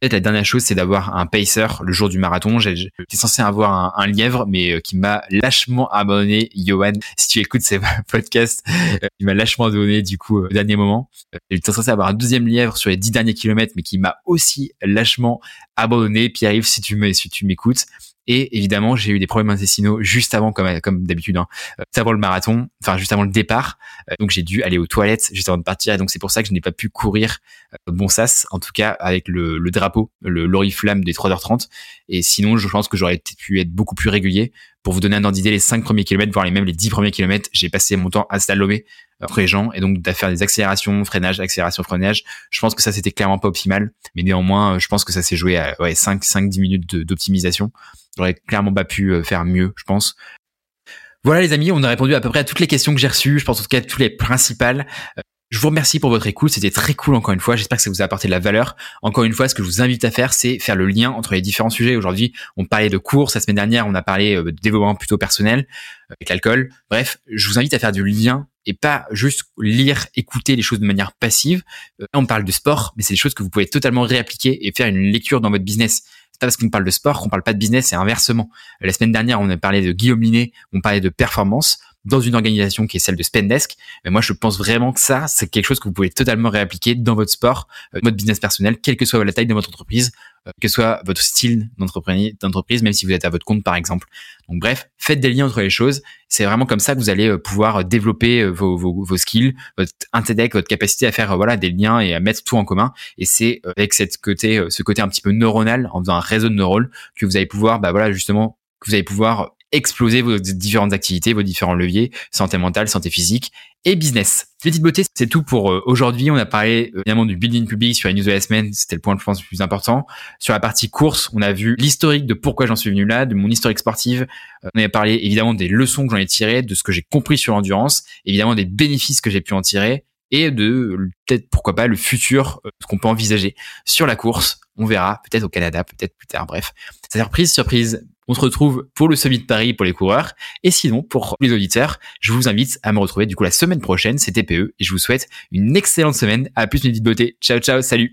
Peut-être la dernière chose, c'est d'avoir un pacer le jour du marathon. J'étais censé avoir un, lièvre, mais euh, qui m'a lâchement abandonné. Johan, si tu écoutes ces podcasts, euh, il m'a lâchement abandonné du coup au dernier moment. J'étais censé avoir un deuxième lièvre sur les dix derniers kilomètres, mais qui m'a aussi lâchement abandonné. Pierre-Yves, si tu m'écoutes, et évidemment, j'ai eu des problèmes intestinaux juste avant, comme, d'habitude, hein, juste avant le marathon, enfin juste avant le départ. Euh, donc j'ai dû aller aux toilettes juste avant de partir. Et donc c'est pour ça que je n'ai pas pu courir euh, bon sas, en tout cas avec le, le drapeau, le l'oriflamme des 3h30. Et sinon, je pense que j'aurais pu être beaucoup plus régulier. Pour vous donner un ordre d'idée, les 5 premiers kilomètres, voire les même les 10 premiers kilomètres, j'ai passé mon temps à slalomer après les gens et donc de faire des accélérations, freinage, accélération, freinage. Je pense que ça c'était clairement pas optimal, mais néanmoins, je pense que ça s'est joué à ouais, 5 5 10 minutes d'optimisation. J'aurais clairement pas pu euh, faire mieux, je pense. Voilà les amis, on a répondu à peu près à toutes les questions que j'ai reçues, je pense en tout cas toutes les principales. Euh, je vous remercie pour votre écoute, c'était très cool encore une fois, j'espère que ça vous a apporté de la valeur. Encore une fois, ce que je vous invite à faire, c'est faire le lien entre les différents sujets. Aujourd'hui, on parlait de course, la semaine dernière, on a parlé euh, de développement plutôt personnel, avec l'alcool. Bref, je vous invite à faire du lien et pas juste lire, écouter les choses de manière passive. Là, on parle de sport, mais c'est des choses que vous pouvez totalement réappliquer et faire une lecture dans votre business c'est pas parce qu'on parle de sport qu'on parle pas de business et inversement. La semaine dernière, on a parlé de Guillaume Linet, on parlait de performance dans une organisation qui est celle de Spendesk. Mais moi, je pense vraiment que ça, c'est quelque chose que vous pouvez totalement réappliquer dans votre sport, euh, votre business personnel, quelle que soit la taille de votre entreprise, euh, que soit votre style d'entreprise, même si vous êtes à votre compte, par exemple. Donc, bref, faites des liens entre les choses. C'est vraiment comme ça que vous allez euh, pouvoir développer vos, vos, vos skills, votre intellect, votre capacité à faire voilà des liens et à mettre tout en commun. Et c'est avec cette côté, ce côté un petit peu neuronal, en faisant un réseau de neurones, que vous allez pouvoir, bah voilà, justement, que vous allez pouvoir exploser vos différentes activités, vos différents leviers, santé mentale, santé physique et business. Petite beauté, c'est tout pour euh, aujourd'hui. On a parlé euh, évidemment du building public sur la news de la semaine, c'était le point je pense le plus important. Sur la partie course, on a vu l'historique de pourquoi j'en suis venu là, de mon historique sportive. Euh, on a parlé évidemment des leçons que j'en ai tirées, de ce que j'ai compris sur l'endurance, évidemment des bénéfices que j'ai pu en tirer et de peut-être pourquoi pas le futur, ce qu'on peut envisager sur la course. On verra, peut-être au Canada, peut-être plus tard. Bref, surprise, surprise. On se retrouve pour le Summit de Paris pour les coureurs. Et sinon, pour les auditeurs, je vous invite à me retrouver du coup la semaine prochaine, c'est TPE. Et je vous souhaite une excellente semaine. À plus, mes petites beauté. Ciao, ciao, salut.